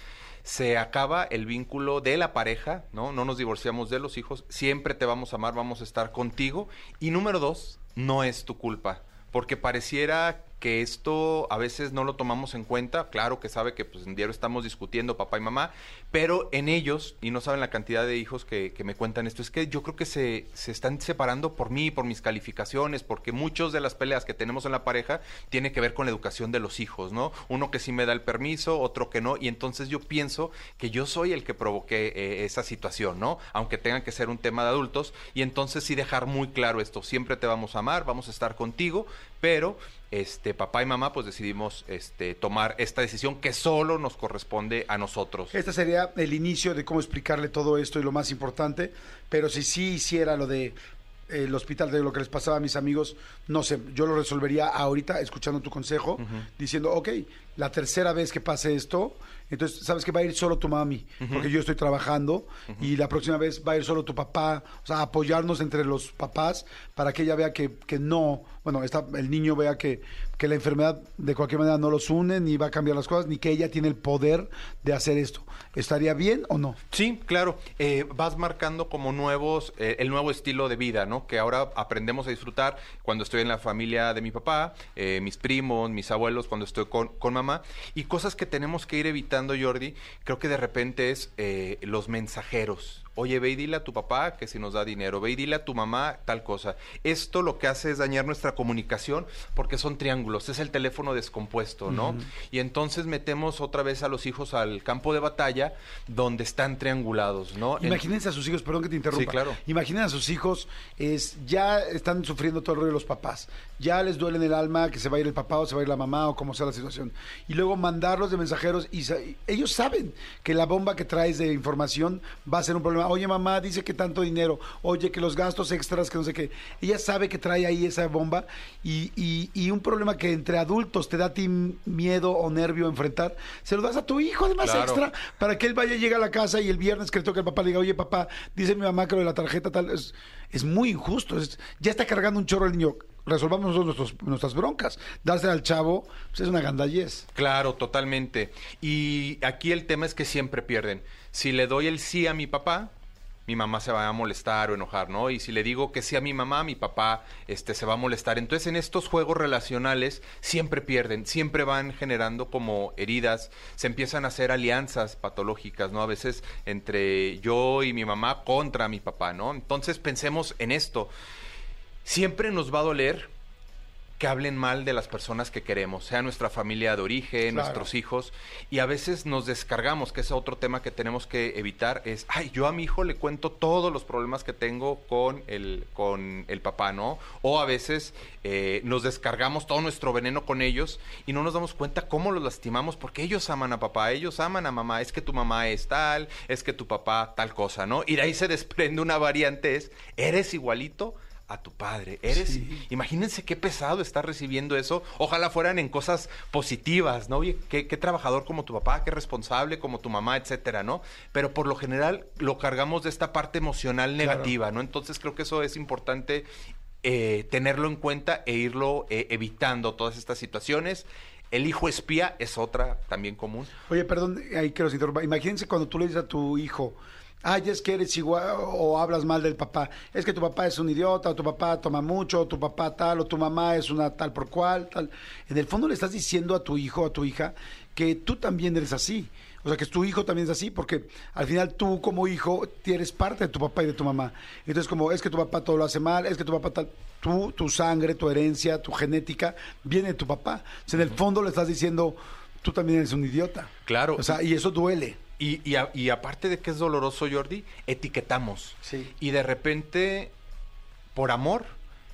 se acaba el vínculo de la pareja, ¿no? No nos divorciamos de los hijos, siempre te vamos a amar, vamos a estar contigo. Y número dos, no es tu culpa, porque pareciera que esto a veces no lo tomamos en cuenta, claro que sabe que pues en diario estamos discutiendo papá y mamá, pero en ellos, y no saben la cantidad de hijos que, me cuentan esto, es que yo creo que se, se están separando por mí, por mis calificaciones, porque muchos de las peleas que tenemos en la pareja tiene que ver con la educación de los hijos, ¿no? Uno que sí me da el permiso, otro que no, y entonces yo pienso que yo soy el que provoqué eh, esa situación, ¿no? Aunque tenga que ser un tema de adultos, y entonces sí dejar muy claro esto, siempre te vamos a amar, vamos a estar contigo, pero este papá y mamá pues decidimos este tomar esta decisión que solo nos corresponde a nosotros. Este sería el inicio de cómo explicarle todo esto y lo más importante, pero si sí hiciera lo de el hospital de lo que les pasaba a mis amigos, no sé, yo lo resolvería ahorita escuchando tu consejo, diciendo, ok, la tercera vez que pase esto, entonces sabes que va a ir solo tu mami, porque yo estoy trabajando, y la próxima vez va a ir solo tu papá, o sea, apoyarnos entre los papás para que ella vea que, que no, bueno, está, el niño vea que, que la enfermedad de cualquier manera no los une, ni va a cambiar las cosas, ni que ella tiene el poder de hacer esto. ¿Estaría bien o no? Sí, claro. Eh, vas marcando como nuevos, eh, el nuevo estilo de vida, ¿no? Que ahora aprendemos a disfrutar cuando estoy en la familia de mi papá, eh, mis primos, mis abuelos, cuando estoy con, con mamá. Y cosas que tenemos que ir evitando, Jordi, creo que de repente es los mensajeros. Oye, ve y dile a tu papá que si nos da dinero, ve y dile a tu mamá tal cosa. Esto lo que hace es dañar nuestra comunicación porque son triángulos, es el teléfono descompuesto, ¿no? Y entonces metemos otra vez a los hijos al campo de batalla donde están triangulados, ¿no? En- Imagínense a sus hijos, perdón que te interrumpa. Sí, claro. Imaginen a sus hijos, es, ya están sufriendo todo el rollo de los papás. Ya les duele en el alma que se va a ir el papá o se va a ir la mamá o como sea la situación. Y luego mandarlos de mensajeros y sa- y ellos saben que la bomba que traes de información va a ser un problema. Oye, mamá, dice que tanto dinero. Oye, que los gastos extras, que no sé qué. Ella sabe que trae ahí esa bomba y, y- y un problema que entre adultos te da a ti miedo o nervio enfrentar, se lo das a tu hijo además Claro. extra para que él vaya, llegue a la casa y el viernes que le toque al papá le diga, oye papá, dice mi mamá que lo de la tarjeta tal, es, es muy injusto, es- ya está cargando un chorro el niño, resolvamos nosotros nuestros- nuestras broncas, dársela al chavo, pues es una gandallez. Claro, totalmente. Y aquí el tema es que siempre pierden. Si le doy el sí a mi papá, mi mamá se va a molestar o enojar, ¿no? Y si le digo que sí a mi mamá, mi papá este, se va a molestar. Entonces, en estos juegos relacionales siempre pierden, siempre van generando como heridas, se empiezan a hacer alianzas patológicas, ¿no? A veces entre yo y mi mamá contra mi papá, ¿no? Entonces, pensemos en esto. Siempre nos va a doler que hablen mal de las personas que queremos, sea nuestra familia de origen, Claro. nuestros hijos, y a veces nos descargamos, que es otro tema que tenemos que evitar, es, ay, yo a mi hijo le cuento todos los problemas que tengo con el, con el papá, ¿no? O a veces eh, nos descargamos todo nuestro veneno con ellos y no nos damos cuenta cómo los lastimamos, porque ellos aman a papá, ellos aman a mamá, es que tu mamá es tal, es que tu papá tal cosa, ¿no? Y de ahí se desprende una variante, es, eres igualito a tu padre. Eres, imagínense qué pesado estar recibiendo eso. Ojalá fueran en cosas positivas, ¿no? Oye, qué, qué trabajador como tu papá, qué responsable como tu mamá, etcétera, ¿no? Pero por lo general lo cargamos de esta parte emocional negativa, ¿no? Entonces creo que eso es importante eh, tenerlo en cuenta e irlo eh, evitando todas estas situaciones. El hijo espía es otra también común. Oye, perdón, ahí quiero interrumpir. Imagínense cuando tú le dices a tu hijo, ay, es que eres igual, o hablas mal del papá, es que tu papá es un idiota, o tu papá toma mucho, o tu papá tal, o tu mamá es una tal por cual, tal. En el fondo le estás diciendo a tu hijo o a tu hija que tú también eres así. O sea, que tu hijo también es así, porque al final tú como hijo eres parte de tu papá y de tu mamá. Entonces, como es que tu papá todo lo hace mal, es que tu papá tal, tú, tu sangre, tu herencia, tu genética, viene de tu papá. O sea, en el fondo le estás diciendo, tú también eres un idiota. Claro. O sea, y eso duele. Y, y, a- y aparte de que es doloroso, Jordi, etiquetamos. Sí. Y de repente, por amor,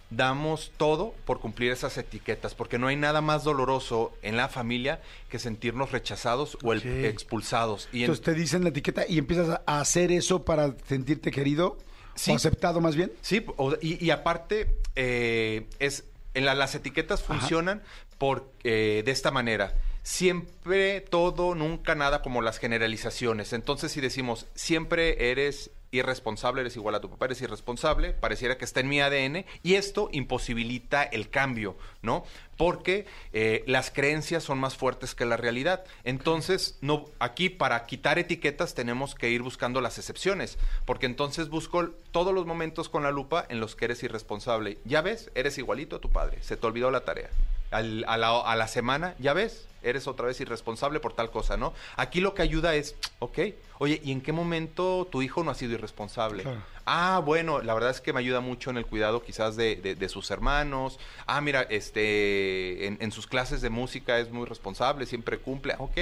damos todo por cumplir esas etiquetas, porque no hay nada más doloroso en la familia que sentirnos rechazados o el- expulsados. Y en- Entonces te dicen la etiqueta y empiezas a- a hacer eso para sentirte querido Sí. o aceptado más bien. Sí, o- y, y aparte, eh, es, en la- las etiquetas funcionan por, eh, de esta manera. Siempre todo, nunca nada, como las generalizaciones. Entonces, si decimos, siempre eres irresponsable, eres igual a tu papá, eres irresponsable, pareciera que está en mi ADN, y esto imposibilita el cambio, ¿no? Porque eh, las creencias son más fuertes que la realidad. Entonces, no, aquí para quitar etiquetas tenemos que ir buscando las excepciones, porque entonces busco todos los momentos con la lupa en los que eres irresponsable. Ya ves, eres igualito a tu padre, se te olvidó la tarea. Al- a, la, a la semana, ya ves, eres otra vez irresponsable por tal cosa, ¿no? Aquí lo que ayuda es, ok, oye, ¿y en qué momento tu hijo no ha sido irresponsable? Claro. Ah, bueno, la verdad es que me ayuda mucho en el cuidado quizás de, de- de sus hermanos. Ah, mira, este, en, en sus clases de música es muy responsable, siempre cumple. Ok,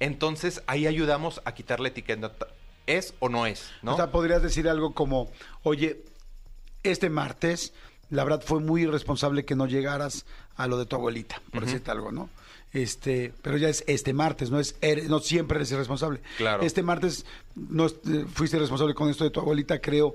entonces ahí ayudamos a quitar la etiqueta. ¿Es o no es? ¿no? O sea, podrías decir algo como, oye, este martes, la verdad fue muy irresponsable que no llegaras a lo de tu abuelita, por decirte algo, ¿no? Este, pero ya es este martes, no es eres- no siempre eres irresponsable. Claro. Este martes no eh, fuiste responsable con esto de tu abuelita, creo.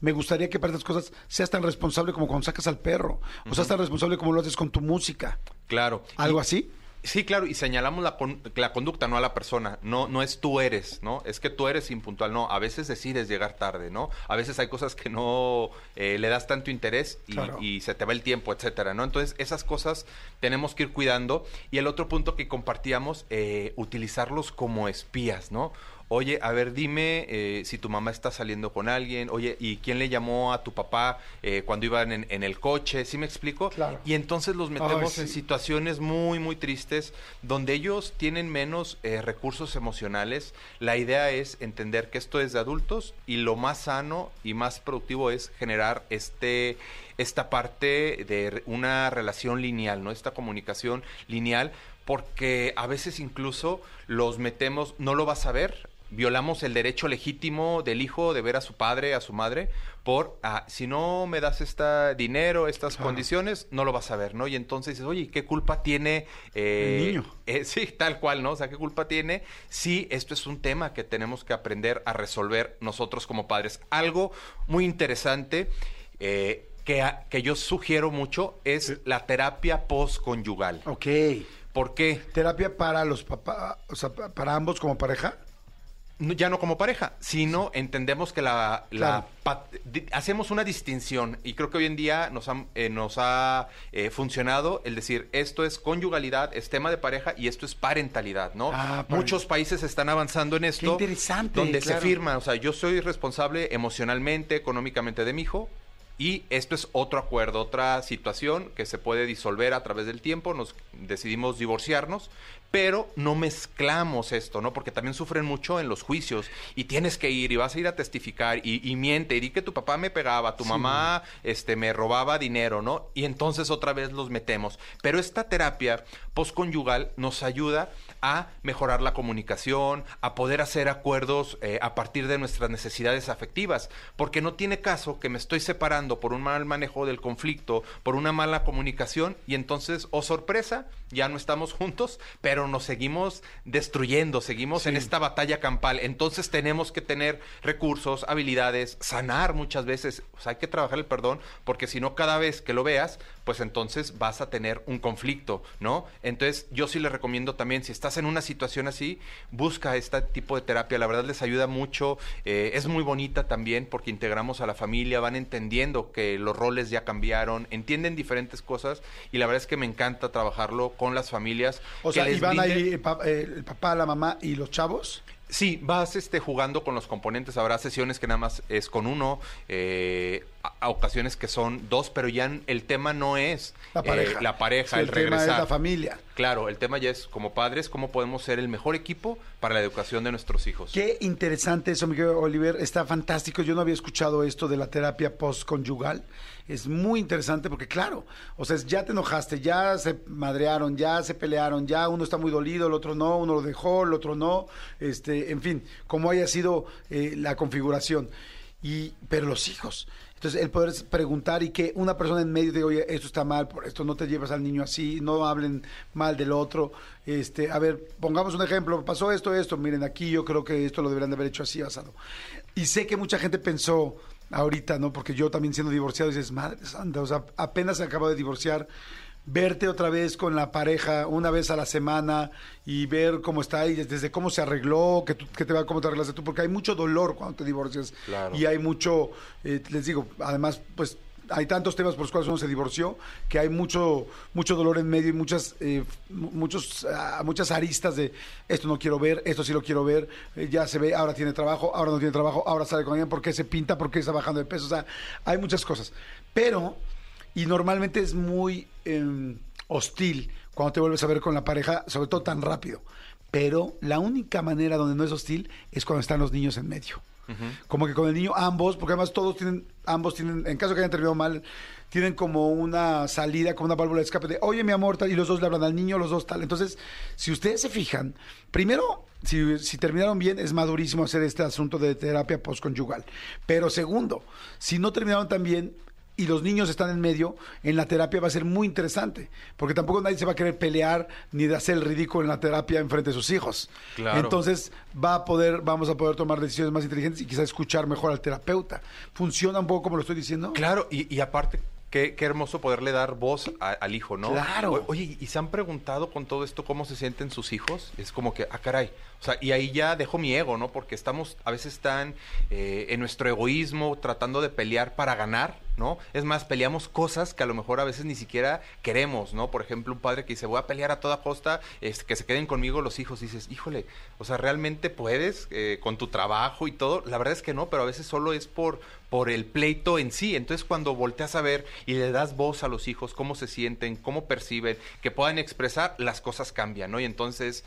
Me gustaría que para estas cosas seas tan responsable como cuando sacas al perro, o seas tan responsable como lo haces con tu música. claro. ¿Algo Y- así? Sí, claro, y señalamos la, con- la conducta, no a la persona. No, no es tú eres, ¿no? Es que tú eres impuntual. No, a veces decides llegar tarde, ¿no? A veces hay cosas que no eh, le das tanto interés y, Claro. y se te va el tiempo, etcétera, ¿no? Entonces, esas cosas tenemos que ir cuidando. Y el otro punto que compartíamos, eh, utilizarlos como espías, ¿no? Oye, a ver, dime eh, si tu mamá está saliendo con alguien, oye, ¿y quién le llamó a tu papá eh, cuando iban en, en el coche? ¿Sí me explico? Claro. Y entonces los metemos Ay, en situaciones muy, muy tristes donde ellos tienen menos eh, recursos emocionales. La idea es entender que esto es de adultos y lo más sano y más productivo es generar este esta parte de una relación lineal, ¿no? Esta comunicación lineal, porque a veces incluso los metemos, no lo vas a ver, violamos el derecho legítimo del hijo de ver a su padre, a su madre, por, ah, si no me das este dinero, estas condiciones, no lo vas a ver, ¿no? Y entonces dices, oye, ¿qué culpa tiene? eh, El niño. eh, sí, tal cual, ¿no? O sea, ¿qué culpa tiene? Sí, esto es un tema que tenemos que aprender a resolver nosotros como padres. Algo muy interesante eh, que, a- que yo sugiero mucho es la terapia postconyugal. Ok. ¿Por qué? Terapia para los papás, o sea, pa- para ambos como pareja. Ya no como pareja, sino entendemos que la, Claro. hacemos una distinción y creo que hoy en día nos, han- eh, nos ha eh, funcionado el decir esto es conyugalidad, es tema de pareja y esto es parentalidad, ¿no? Ah, Muchos países están avanzando en esto. interesante, Donde claro. se firma, o sea, yo soy responsable emocionalmente, económicamente de mi hijo. Y esto es otro acuerdo, otra situación que se puede disolver a través del tiempo. Nos decidimos divorciarnos, pero no mezclamos esto, ¿no? Porque también sufren mucho en los juicios y tienes que ir y vas a ir a testificar y, y miente y di que tu papá me pegaba, tu mamá este, me robaba dinero, ¿no? Y entonces otra vez los metemos. Pero esta terapia postconyugal nos ayuda a mejorar la comunicación, a poder hacer acuerdos eh, a partir de nuestras necesidades afectivas, porque no tiene caso que me estoy separando por un mal manejo del conflicto, por una mala comunicación y entonces, oh sorpresa, ya no estamos juntos, pero nos seguimos destruyendo, seguimos en esta batalla campal. Entonces tenemos que tener recursos, habilidades, sanar muchas veces. O sea, hay que trabajar el perdón, porque si no, cada vez que lo veas, pues entonces vas a tener un conflicto, ¿no? Entonces, yo sí les recomiendo también, si estás en una situación así, busca este tipo de terapia. La verdad les ayuda mucho. eh, es muy bonita también porque integramos a la familia, van entendiendo que los roles ya cambiaron, entienden diferentes cosas y la verdad es que me encanta trabajarlo con las familias. O que sea, les y van brinde- ahí el, pa- el papá, la mamá y los chavos. Sí, vas este, jugando con los componentes. Habrá sesiones que nada más es con uno, eh, a, a ocasiones que son dos, pero ya el tema no es La eh, pareja. la pareja, Sí, el, el tema es regresar. la familia. Claro, el tema ya es como padres, cómo podemos ser el mejor equipo para la educación de nuestros hijos. Qué interesante eso, Miguel Oliver. Está fantástico. Yo no había escuchado esto de la terapia postconyugal. Es muy interesante porque, claro, o sea, ya te enojaste, ya se madrearon, ya se pelearon, ya uno está muy dolido, el otro no, uno lo dejó, el otro no. Este, en fin, como haya sido eh, la configuración. Y, pero los hijos. Entonces, el poder preguntar y que una persona en medio te diga, oye, esto está mal, por esto no te llevas al niño así, no hablen mal del otro. Este, a ver, pongamos un ejemplo, pasó esto, esto, miren, aquí yo creo que esto lo deberían de haber hecho así, basado. Y sé que mucha gente pensó ahorita, ¿no? Porque yo también siendo divorciado, dices, madre santa, o sea, apenas se acaba de divorciar, verte otra vez con la pareja una vez a la semana y ver cómo está y desde cómo se arregló, que, tú- que te va, cómo te arreglaste tú, porque hay mucho dolor cuando te divorcias Claro. y hay mucho, eh, les digo, además, pues hay tantos temas por los cuales uno se divorció que hay mucho mucho dolor en medio y muchas eh, mu- muchos ah, muchas aristas de esto no quiero ver esto sí lo quiero ver eh, ya se ve ahora tiene trabajo ahora no tiene trabajo ahora sale con alguien por qué se pinta por qué está bajando de peso o sea hay muchas cosas. Pero y normalmente es muy eh, hostil cuando te vuelves a ver con la pareja sobre todo tan rápido. Pero la única manera donde no es hostil es cuando están los niños en medio como que con el niño ambos, porque además todos tienen, ambos tienen, en caso que hayan terminado mal, tienen como una salida, como una válvula de escape de, oye mi amor, tal, y los dos le hablan al niño, los dos tal. Entonces, si ustedes se fijan, primero, si, si terminaron bien, es madurísimo hacer este asunto de terapia postconyugal. Pero segundo, si no terminaron tan bien, y los niños están en medio, en la terapia va a ser muy interesante, porque tampoco nadie se va a querer pelear ni de hacer el ridículo en la terapia en frente de sus hijos. Claro. Entonces va a poder, vamos a poder tomar decisiones más inteligentes y quizás escuchar mejor al terapeuta. ¿Funciona un poco como lo estoy diciendo? Claro, y, y aparte, qué, qué hermoso poderle dar voz a- al hijo, ¿no? Claro. O- oye, ¿y se han preguntado con todo esto cómo se sienten sus hijos? Es como que, ah, caray, O sea, y ahí ya dejo mi ego, ¿no? Porque estamos a veces tan eh, en nuestro egoísmo tratando de pelear para ganar, ¿no? Es más, peleamos cosas que a lo mejor a veces ni siquiera queremos, ¿no? Por ejemplo, un padre que dice, voy a pelear a toda costa, este, que se queden conmigo los hijos. dices, híjole, o sea, ¿realmente puedes eh, con tu trabajo y todo? La verdad es que no, pero a veces solo es por, por el pleito en sí. Entonces, cuando volteas a ver y le das voz a los hijos, cómo se sienten, cómo perciben, que puedan expresar, las cosas cambian, ¿no? Y entonces,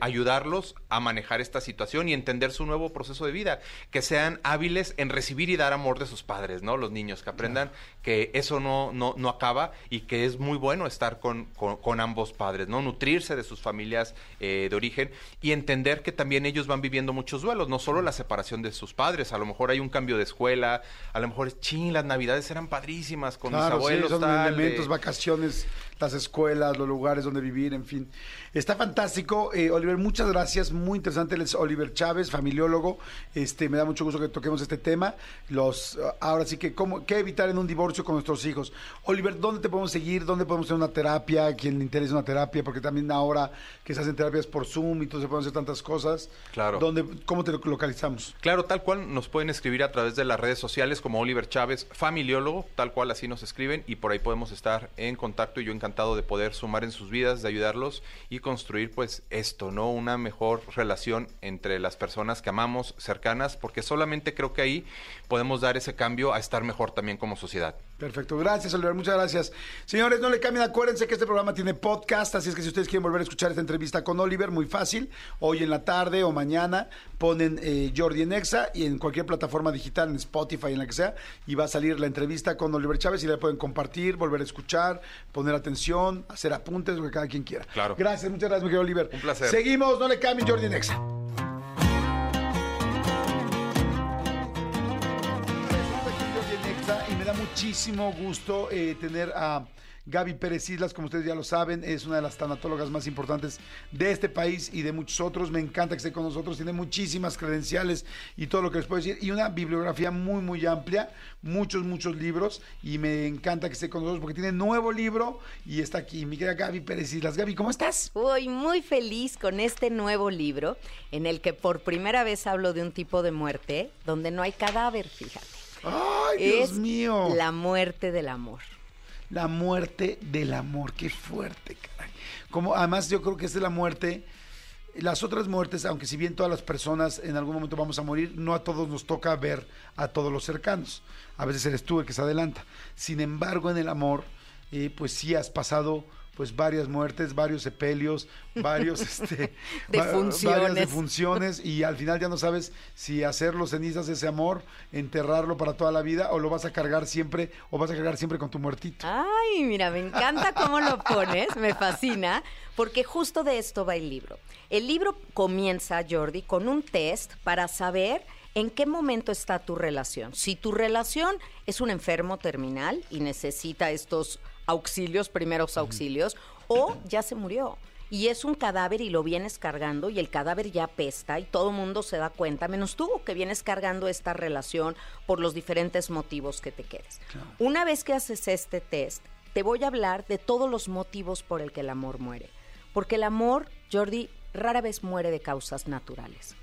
ayudarlos a manejar esta situación y entender su nuevo proceso de vida, que sean hábiles en recibir y dar amor de sus padres, ¿no? Los niños, que aprendan que eso no, no, no acaba y que es muy bueno estar con, con- con ambos padres, ¿no? Nutrirse de sus familias eh, de origen y entender que también ellos van viviendo muchos duelos, no solo la separación de sus padres, a lo mejor hay un cambio de escuela, a lo mejor es ching, las navidades eran padrísimas con mis Claro, sí, abuelos, son tal, elementos, de- vacaciones, las escuelas, los lugares donde vivir, en fin. Está fantástico. Eh, Oliver, muchas gracias. Muy interesante. Él es Oliver Chávez, familiólogo. Este, me da mucho gusto que toquemos este tema. Los, ahora sí que, ¿cómo, ¿qué evitar en un divorcio con nuestros hijos? Oliver, ¿dónde te podemos seguir? ¿Dónde podemos tener una terapia? ¿Quién le interesa una terapia? Porque también ahora que se hacen terapias por Zoom y todo se pueden hacer tantas cosas. Claro. ¿Dónde, ¿Cómo te localizamos? Claro, tal cual nos pueden escribir a través de las redes sociales como Oliver Chávez, familiólogo, tal cual así nos escriben y por ahí podemos estar en contacto y yo encantado de poder sumar en sus vidas, de ayudarlos y construir pues esto, ¿no? Una mejor relación entre las personas que amamos, cercanas, porque solamente creo que ahí podemos dar ese cambio a estar mejor también como sociedad. Perfecto, gracias Oliver, muchas gracias. Señores, no le cambien, acuérdense que este programa tiene podcast, así es que si ustedes quieren volver a escuchar esta entrevista con Oliver, muy fácil, hoy en la tarde o mañana ponen eh, Jordi en Exa y en cualquier plataforma digital, en Spotify, en la que sea, y va a salir la entrevista con Oliver Chávez y la pueden compartir, volver a escuchar, poner atención, hacer apuntes, lo que cada quien quiera. Claro. Gracias, muchas gracias, mi querido Oliver. Un placer. Seguimos, no le cambien, Jordi en Exa. Muchísimo gusto eh, tener a Gaby Pérez Islas, como ustedes ya lo saben, es una de las tanatólogas más importantes de este país y de muchos otros. Me encanta que esté con nosotros, tiene muchísimas credenciales y todo lo que les puedo decir y una bibliografía muy, muy amplia, muchos, muchos libros y me encanta que esté con nosotros porque tiene nuevo libro y está aquí mi querida Gaby Pérez Islas. Gaby, ¿cómo estás? Voy muy feliz con este nuevo libro en el que por primera vez hablo de un tipo de muerte donde no hay cadáver, fíjate. ¡Ay, Dios es mío! La muerte del amor. La muerte del amor, qué fuerte, caray. Como además yo creo que esta es la muerte, las otras muertes, aunque si bien todas las personas en algún momento vamos a morir, no a todos nos toca ver a todos los cercanos. A veces eres tú el que se adelanta. Sin embargo, en el amor, eh, pues sí has pasado pues varias muertes, varios sepelios, varios <laughs> este, Defunciones. varias defunciones y al final ya no sabes si hacerlo cenizas ese amor, enterrarlo para toda la vida o lo vas a cargar siempre o vas a cargar siempre con tu muertito. Ay, mira, me encanta cómo lo pones, me fascina, porque justo de esto va el libro. El libro comienza, Jordi, con un test para saber en qué momento está tu relación. Si tu relación es un enfermo terminal y necesita estos auxilios, primeros auxilios, o ya se murió. Y es un cadáver y lo vienes cargando y el cadáver ya pesta y todo el mundo se da cuenta, menos tú que vienes cargando esta relación por los diferentes motivos que te quedes. Una vez que haces este test, te voy a hablar de todos los motivos por el que el amor muere. Porque el amor, Jordi, rara vez muere de causas naturales.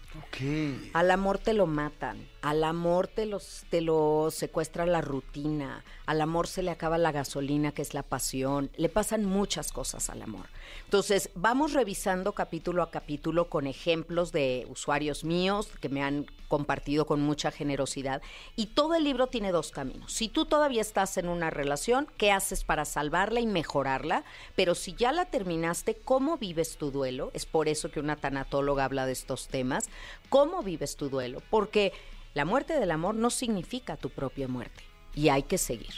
Al amor te lo matan, al amor te, los, te lo secuestra la rutina, al amor se le acaba la gasolina, que es la pasión, le pasan muchas cosas al amor. Entonces, vamos revisando capítulo a capítulo con ejemplos de usuarios míos que me han compartido con mucha generosidad. Y todo el libro tiene dos caminos. Si tú todavía estás en una relación, ¿qué haces para salvarla y mejorarla? Pero si ya la terminaste, ¿cómo vives tu duelo? Es por eso que una tanatóloga habla de estos temas. ¿Cómo vives tu duelo? Porque la muerte del amor no significa tu propia muerte. Y hay que seguir.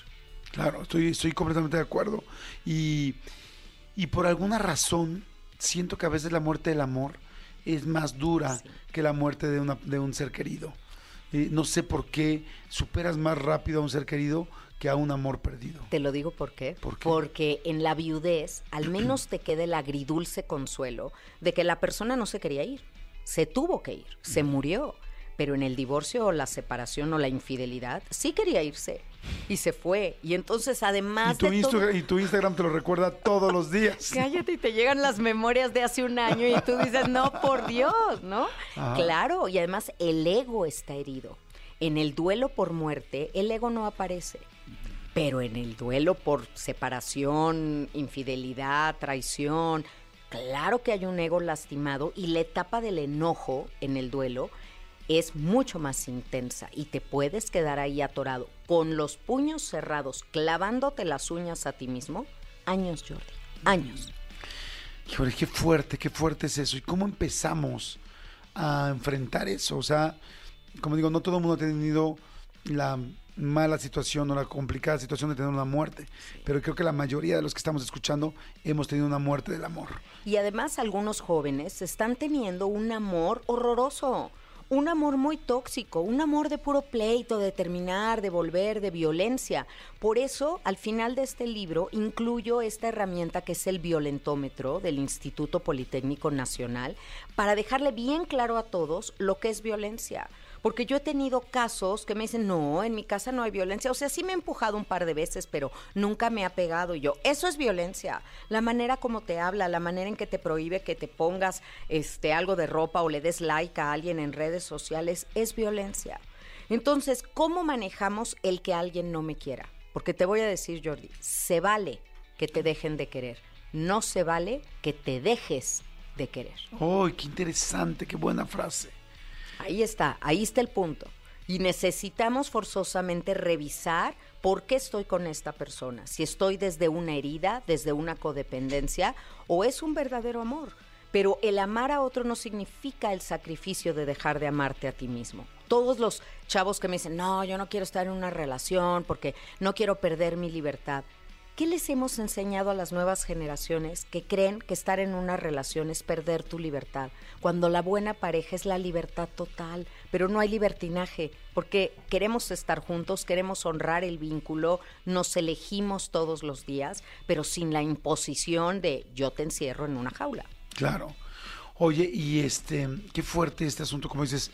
Claro, estoy, estoy completamente de acuerdo. Y, y por alguna razón, siento que a veces la muerte del amor es más dura que la muerte de, una, de un ser querido. Eh, no sé por qué superas más rápido a un ser querido que a un amor perdido. Te lo digo por qué. ¿Por qué? Porque en la viudez al menos te queda el agridulce consuelo de que la persona no se quería ir. Se tuvo que ir, se murió. Pero en el divorcio o la separación o la infidelidad sí quería irse Y se fue. Y entonces, además Y tu, de todo- Instagram, y tu Instagram te lo recuerda todos los días. <laughs> Cállate y te llegan las memorias de hace un año y tú dices, no, por Dios, ¿no? Ajá. Claro, y además el ego está herido. En el duelo por muerte, el ego no aparece. Pero en el duelo por separación, infidelidad, traición, claro que hay un ego lastimado y la etapa del enojo en el duelo es mucho más intensa y te puedes quedar ahí atorado con los puños cerrados, clavándote las uñas a ti mismo. Años, Jordi, años. Híjole, qué fuerte, qué fuerte es eso. ¿Y cómo empezamos a enfrentar eso? O sea, como digo, no todo el mundo ha tenido la mala situación o la complicada situación de tener una muerte, pero creo que la mayoría de los que estamos escuchando hemos tenido una muerte del amor. Y además algunos jóvenes están teniendo un amor horroroso, un amor muy tóxico, un amor de puro pleito, de terminar, de volver, de violencia. Por eso, al final de este libro, incluyo esta herramienta que es el violentómetro del Instituto Politécnico Nacional, para dejarle bien claro a todos lo que es violencia. Porque yo he tenido casos que me dicen, no, en mi casa no hay violencia. O sea, sí me he empujado un par de veces, pero nunca me ha pegado. Y yo, eso es violencia. La manera como te habla, la manera en que te prohíbe que te pongas este, algo de ropa o le des like a alguien en redes sociales, es violencia. Entonces, ¿cómo manejamos el que alguien no me quiera? Porque te voy a decir, Jordi, se vale que te dejen de querer. No se vale que te dejes de querer. ¡Ay, qué interesante, qué buena frase! Ahí está, ahí está el punto. Y necesitamos forzosamente revisar por qué estoy con esta persona. Si estoy desde una herida, desde una codependencia, o es un verdadero amor. Pero el amar a otro no significa el sacrificio de dejar de amarte a ti mismo. Todos los chavos que me dicen, no, yo no quiero estar en una relación porque no quiero perder mi libertad. ¿Qué les hemos enseñado a las nuevas generaciones que creen que estar en una relación es perder tu libertad? Cuando la buena pareja es la libertad total, pero no hay libertinaje, porque queremos estar juntos, queremos honrar el vínculo, nos elegimos todos los días, pero sin la imposición de yo te encierro en una jaula. Claro. Oye, y este, qué fuerte este asunto, como dices,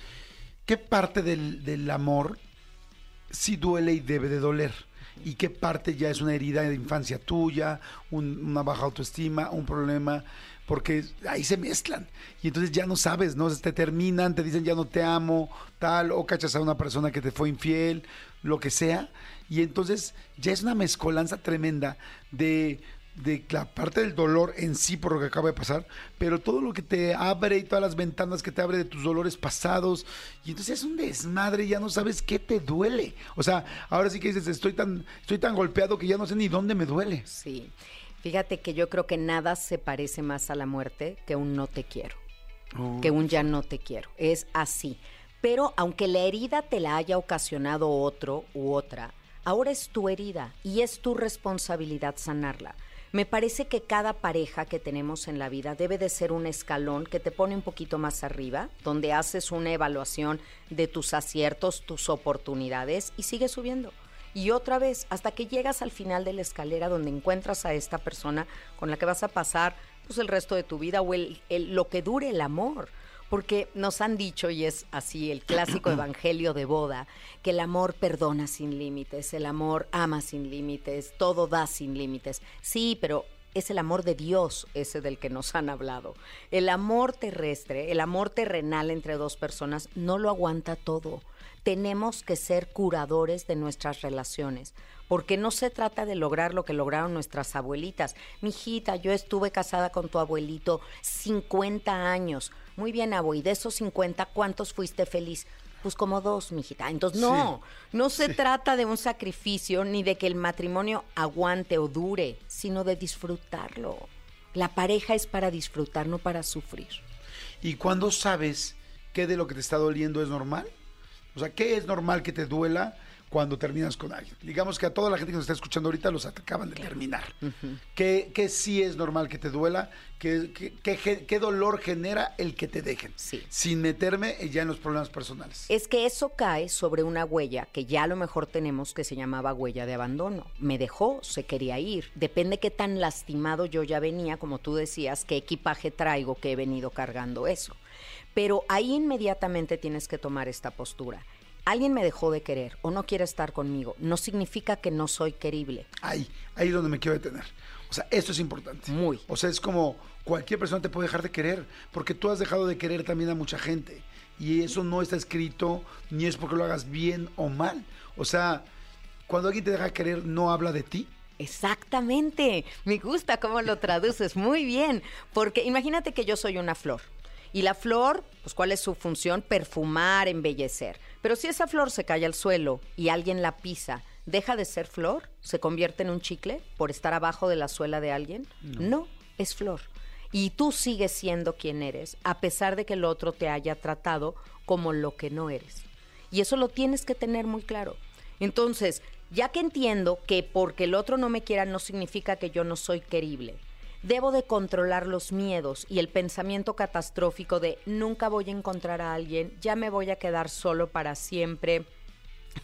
¿qué parte del, del amor sí duele y debe de doler? ¿Y qué parte ya es una herida de infancia tuya, un- una baja autoestima, un problema? Porque ahí se mezclan. Y entonces ya no sabes, ¿no? Te terminan, te dicen ya no te amo, tal, o cachas a una persona que te fue infiel, lo que sea. Y entonces ya es una mezcolanza tremenda de, de la parte del dolor en sí por lo que acaba de pasar, pero todo lo que te abre y todas las ventanas que te abre de tus dolores pasados. Y entonces es un desmadre, ya no sabes qué te duele. O sea, ahora sí que dices, estoy tan, estoy tan golpeado que ya no sé ni dónde me duele. Sí. Fíjate que yo creo que nada se parece más a la muerte que un no te quiero. que un ya no te quiero. Es así. Pero aunque la herida te la haya ocasionado otro u otra, ahora es tu herida y es tu responsabilidad sanarla. Me parece que cada pareja que tenemos en la vida debe de ser un escalón que te pone un poquito más arriba, donde haces una evaluación de tus aciertos, tus oportunidades y sigues subiendo. Y otra vez, hasta que llegas al final de la escalera donde encuentras a esta persona con la que vas a pasar pues, el resto de tu vida o el, el- lo que dure el amor. Porque nos han dicho, y es así el clásico <clears throat> evangelio de boda, que el amor perdona sin límites, el amor ama sin límites, todo da sin límites. Sí, pero es el amor de Dios ese del que nos han hablado. El amor terrestre, el amor terrenal entre dos personas, no lo aguanta todo. Tenemos que ser curadores de nuestras relaciones, porque no se trata de lograr lo que lograron nuestras abuelitas. Mijita, yo estuve casada con tu abuelito 50 años. Muy bien, abue, y de esos 50, ¿cuántos fuiste feliz? Pues como dos, mijita. Entonces, no, no se trata de un sacrificio ni de que el matrimonio aguante o dure, sino de disfrutarlo. La pareja es para disfrutar, no para sufrir. ¿Y cuándo sabes qué de lo que te está doliendo es normal? O sea, ¿qué es normal que te duela cuando terminas con alguien? Digamos que a toda la gente que nos está escuchando ahorita los acaban de terminar. ¿Qué, qué sí es normal que te duela? ¿Qué, qué dolor genera el que te dejen? Sí. Sin meterme ya en los problemas personales. Es que eso cae sobre una huella que ya a lo mejor tenemos que se llamaba huella de abandono. Me dejó, se quería ir. Depende qué tan lastimado yo ya venía, como tú decías, qué equipaje traigo que he venido cargando eso. Pero ahí inmediatamente tienes que tomar esta postura. alguien me dejó de querer o no quiere estar conmigo, no significa que no soy querible. Ahí, ahí es donde me quiero detener. O sea, esto es importante. Muy. O sea, es como cualquier persona te puede dejar de querer, porque tú has dejado de querer también a mucha gente. Y eso no está escrito, ni es porque lo hagas bien o mal. O sea, cuando alguien te deja de querer, no habla de ti. Exactamente. Me gusta cómo lo traduces. Muy bien. Porque imagínate que yo soy una flor. Y la flor, pues ¿cuál es su función? Perfumar, embellecer. Pero si esa flor se cae al suelo y alguien la pisa, ¿deja de ser flor? ¿Se convierte en un chicle por estar abajo de la suela de alguien? No, es flor. Y tú sigues siendo quien eres, a pesar de que el otro te haya tratado como lo que no eres. Y eso lo tienes que tener muy claro. Entonces, ya que entiendo que porque el otro no me quiera no significa que yo no soy querible, debo de controlar los miedos y el pensamiento catastrófico de nunca voy a encontrar a alguien, ya me voy a quedar solo para siempre.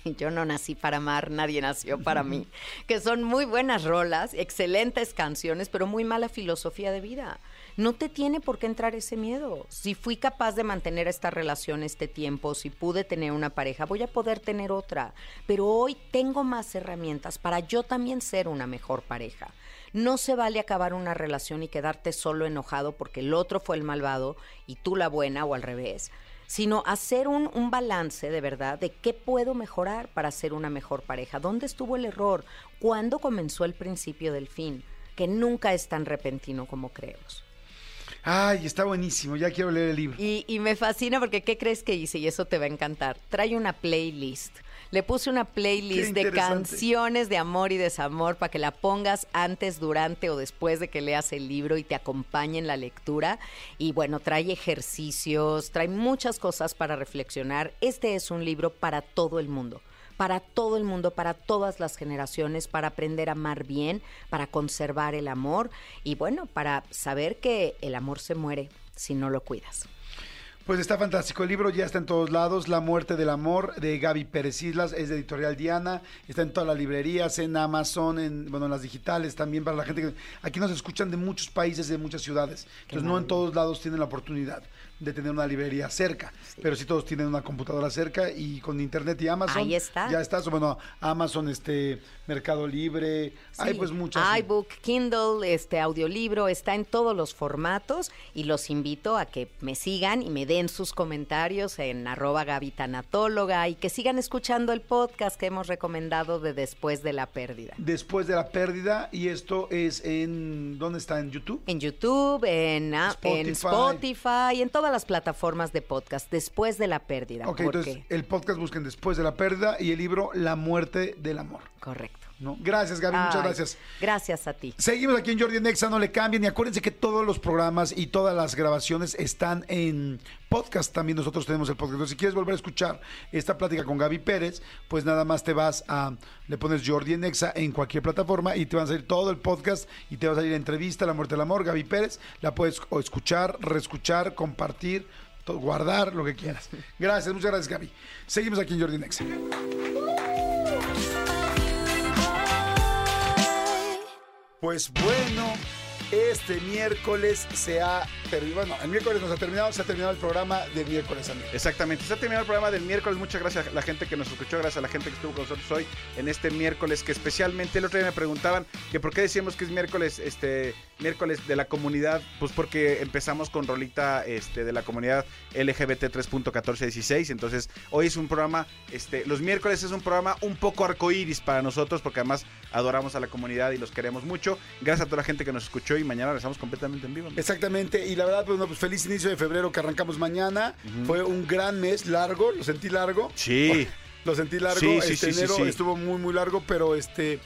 <laughs> Yo no nací para amar, nadie nació para mí. <laughs> Que son muy buenas rolas, excelentes canciones, pero muy mala filosofía de vida. No te tiene por qué entrar ese miedo. Si fui capaz de mantener esta relación este tiempo, si pude tener una pareja, voy a poder tener otra. Pero hoy tengo más herramientas para yo también ser una mejor pareja. No se vale acabar una relación y quedarte solo enojado porque el otro fue el malvado y tú la buena o al revés sino hacer un, un, balance de verdad de qué puedo mejorar para ser una mejor pareja. ¿Dónde estuvo el error? ¿Cuándo comenzó el principio del fin? Que nunca es tan repentino como creemos. Ay, está buenísimo, ya quiero leer el libro. Y, y me fascina porque ¿qué crees que hice? Y eso te va a encantar. Trae una playlist. Le puse una playlist de canciones de amor y desamor para que la pongas antes, durante o después de que leas el libro y te acompañe en la lectura. Y bueno, trae ejercicios, trae muchas cosas para reflexionar. Este es un libro para todo el mundo para todo el mundo, para todas las generaciones, para aprender a amar bien, para conservar el amor y bueno, para saber que el amor se muere si no lo cuidas. Pues está fantástico. El libro ya está en todos lados. La muerte del amor de Gaby Pérez Islas es de Editorial Diana. Está en todas las librerías, en Amazon, en bueno, en las digitales también para la gente que aquí nos escuchan de muchos países, de muchas ciudades. Entonces no en todos lados tienen la oportunidad de tener una librería cerca, pero sí todos tienen una computadora cerca y con internet y Amazon. Ahí está. Ya está. Bueno, Amazon, este Mercado Libre, hay pues muchas. iBook, Kindle, este audiolibro, está en todos los formatos y los invito a que me sigan y me den sus comentarios en arroba gavitanatóloga y que sigan escuchando el podcast que hemos recomendado de Después de la Pérdida. Después de la Pérdida y esto es en, ¿dónde está? ¿En YouTube? En YouTube, en Spotify, en, Spotify, en todas las plataformas de podcast, Después de la Pérdida. Ok, entonces el podcast busquen Después de la Pérdida y el libro La Muerte del Amor. Correcto. ¿No? Gracias, Gaby, muchas gracias. Gracias a ti. Seguimos aquí en Jordi en Exa, no le cambien. Y acuérdense que todos los programas y todas las grabaciones están en podcast. También nosotros tenemos el podcast. Entonces, si quieres volver a escuchar esta plática con Gaby Pérez, pues nada más te vas a, le pones Jordi en Exa en cualquier plataforma y te va a salir todo el podcast y te va a salir la entrevista, La Muerte del Amor, Gaby Pérez. La puedes o escuchar, reescuchar, compartir, guardar, lo que quieras. Gracias, muchas gracias, Gaby. Seguimos aquí en Jordi en Pues bueno, este miércoles se ha terminado. Bueno, el miércoles nos ha terminado, se ha terminado el programa de miércoles, amigo. Exactamente. Se ha terminado el programa del miércoles. Muchas gracias a la gente que nos escuchó, gracias a la gente que estuvo con nosotros hoy en este miércoles, que especialmente el otro día me preguntaban que por qué decíamos que es miércoles, este, miércoles de la comunidad, pues porque empezamos con rolita este, de la comunidad LGBT 3.1416. Entonces, hoy es un programa, este, los miércoles es un programa un poco arcoíris para nosotros, porque además adoramos a la comunidad y los queremos mucho. Gracias a toda la gente que nos escuchó y mañana regresamos completamente en vivo. Exactamente, y la verdad, pues, no, pues feliz inicio de febrero que arrancamos mañana. Fue un gran mes largo, lo sentí largo. Sí. <laughs> Lo sentí largo. Sí, sí, este sí, sí, enero sí. estuvo muy, muy largo, pero este.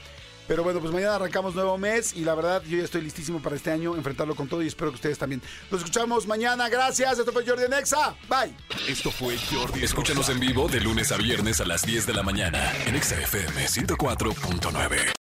Pero bueno, pues mañana arrancamos nuevo mes y la verdad yo ya estoy listísimo para este año enfrentarlo con todo y espero que ustedes también. Nos escuchamos mañana. Gracias. Esto fue Jordi Nexa. Bye. Esto fue Jordi. Escúchanos en vivo de lunes a viernes a las 10 de la mañana en Exa FM 104.9.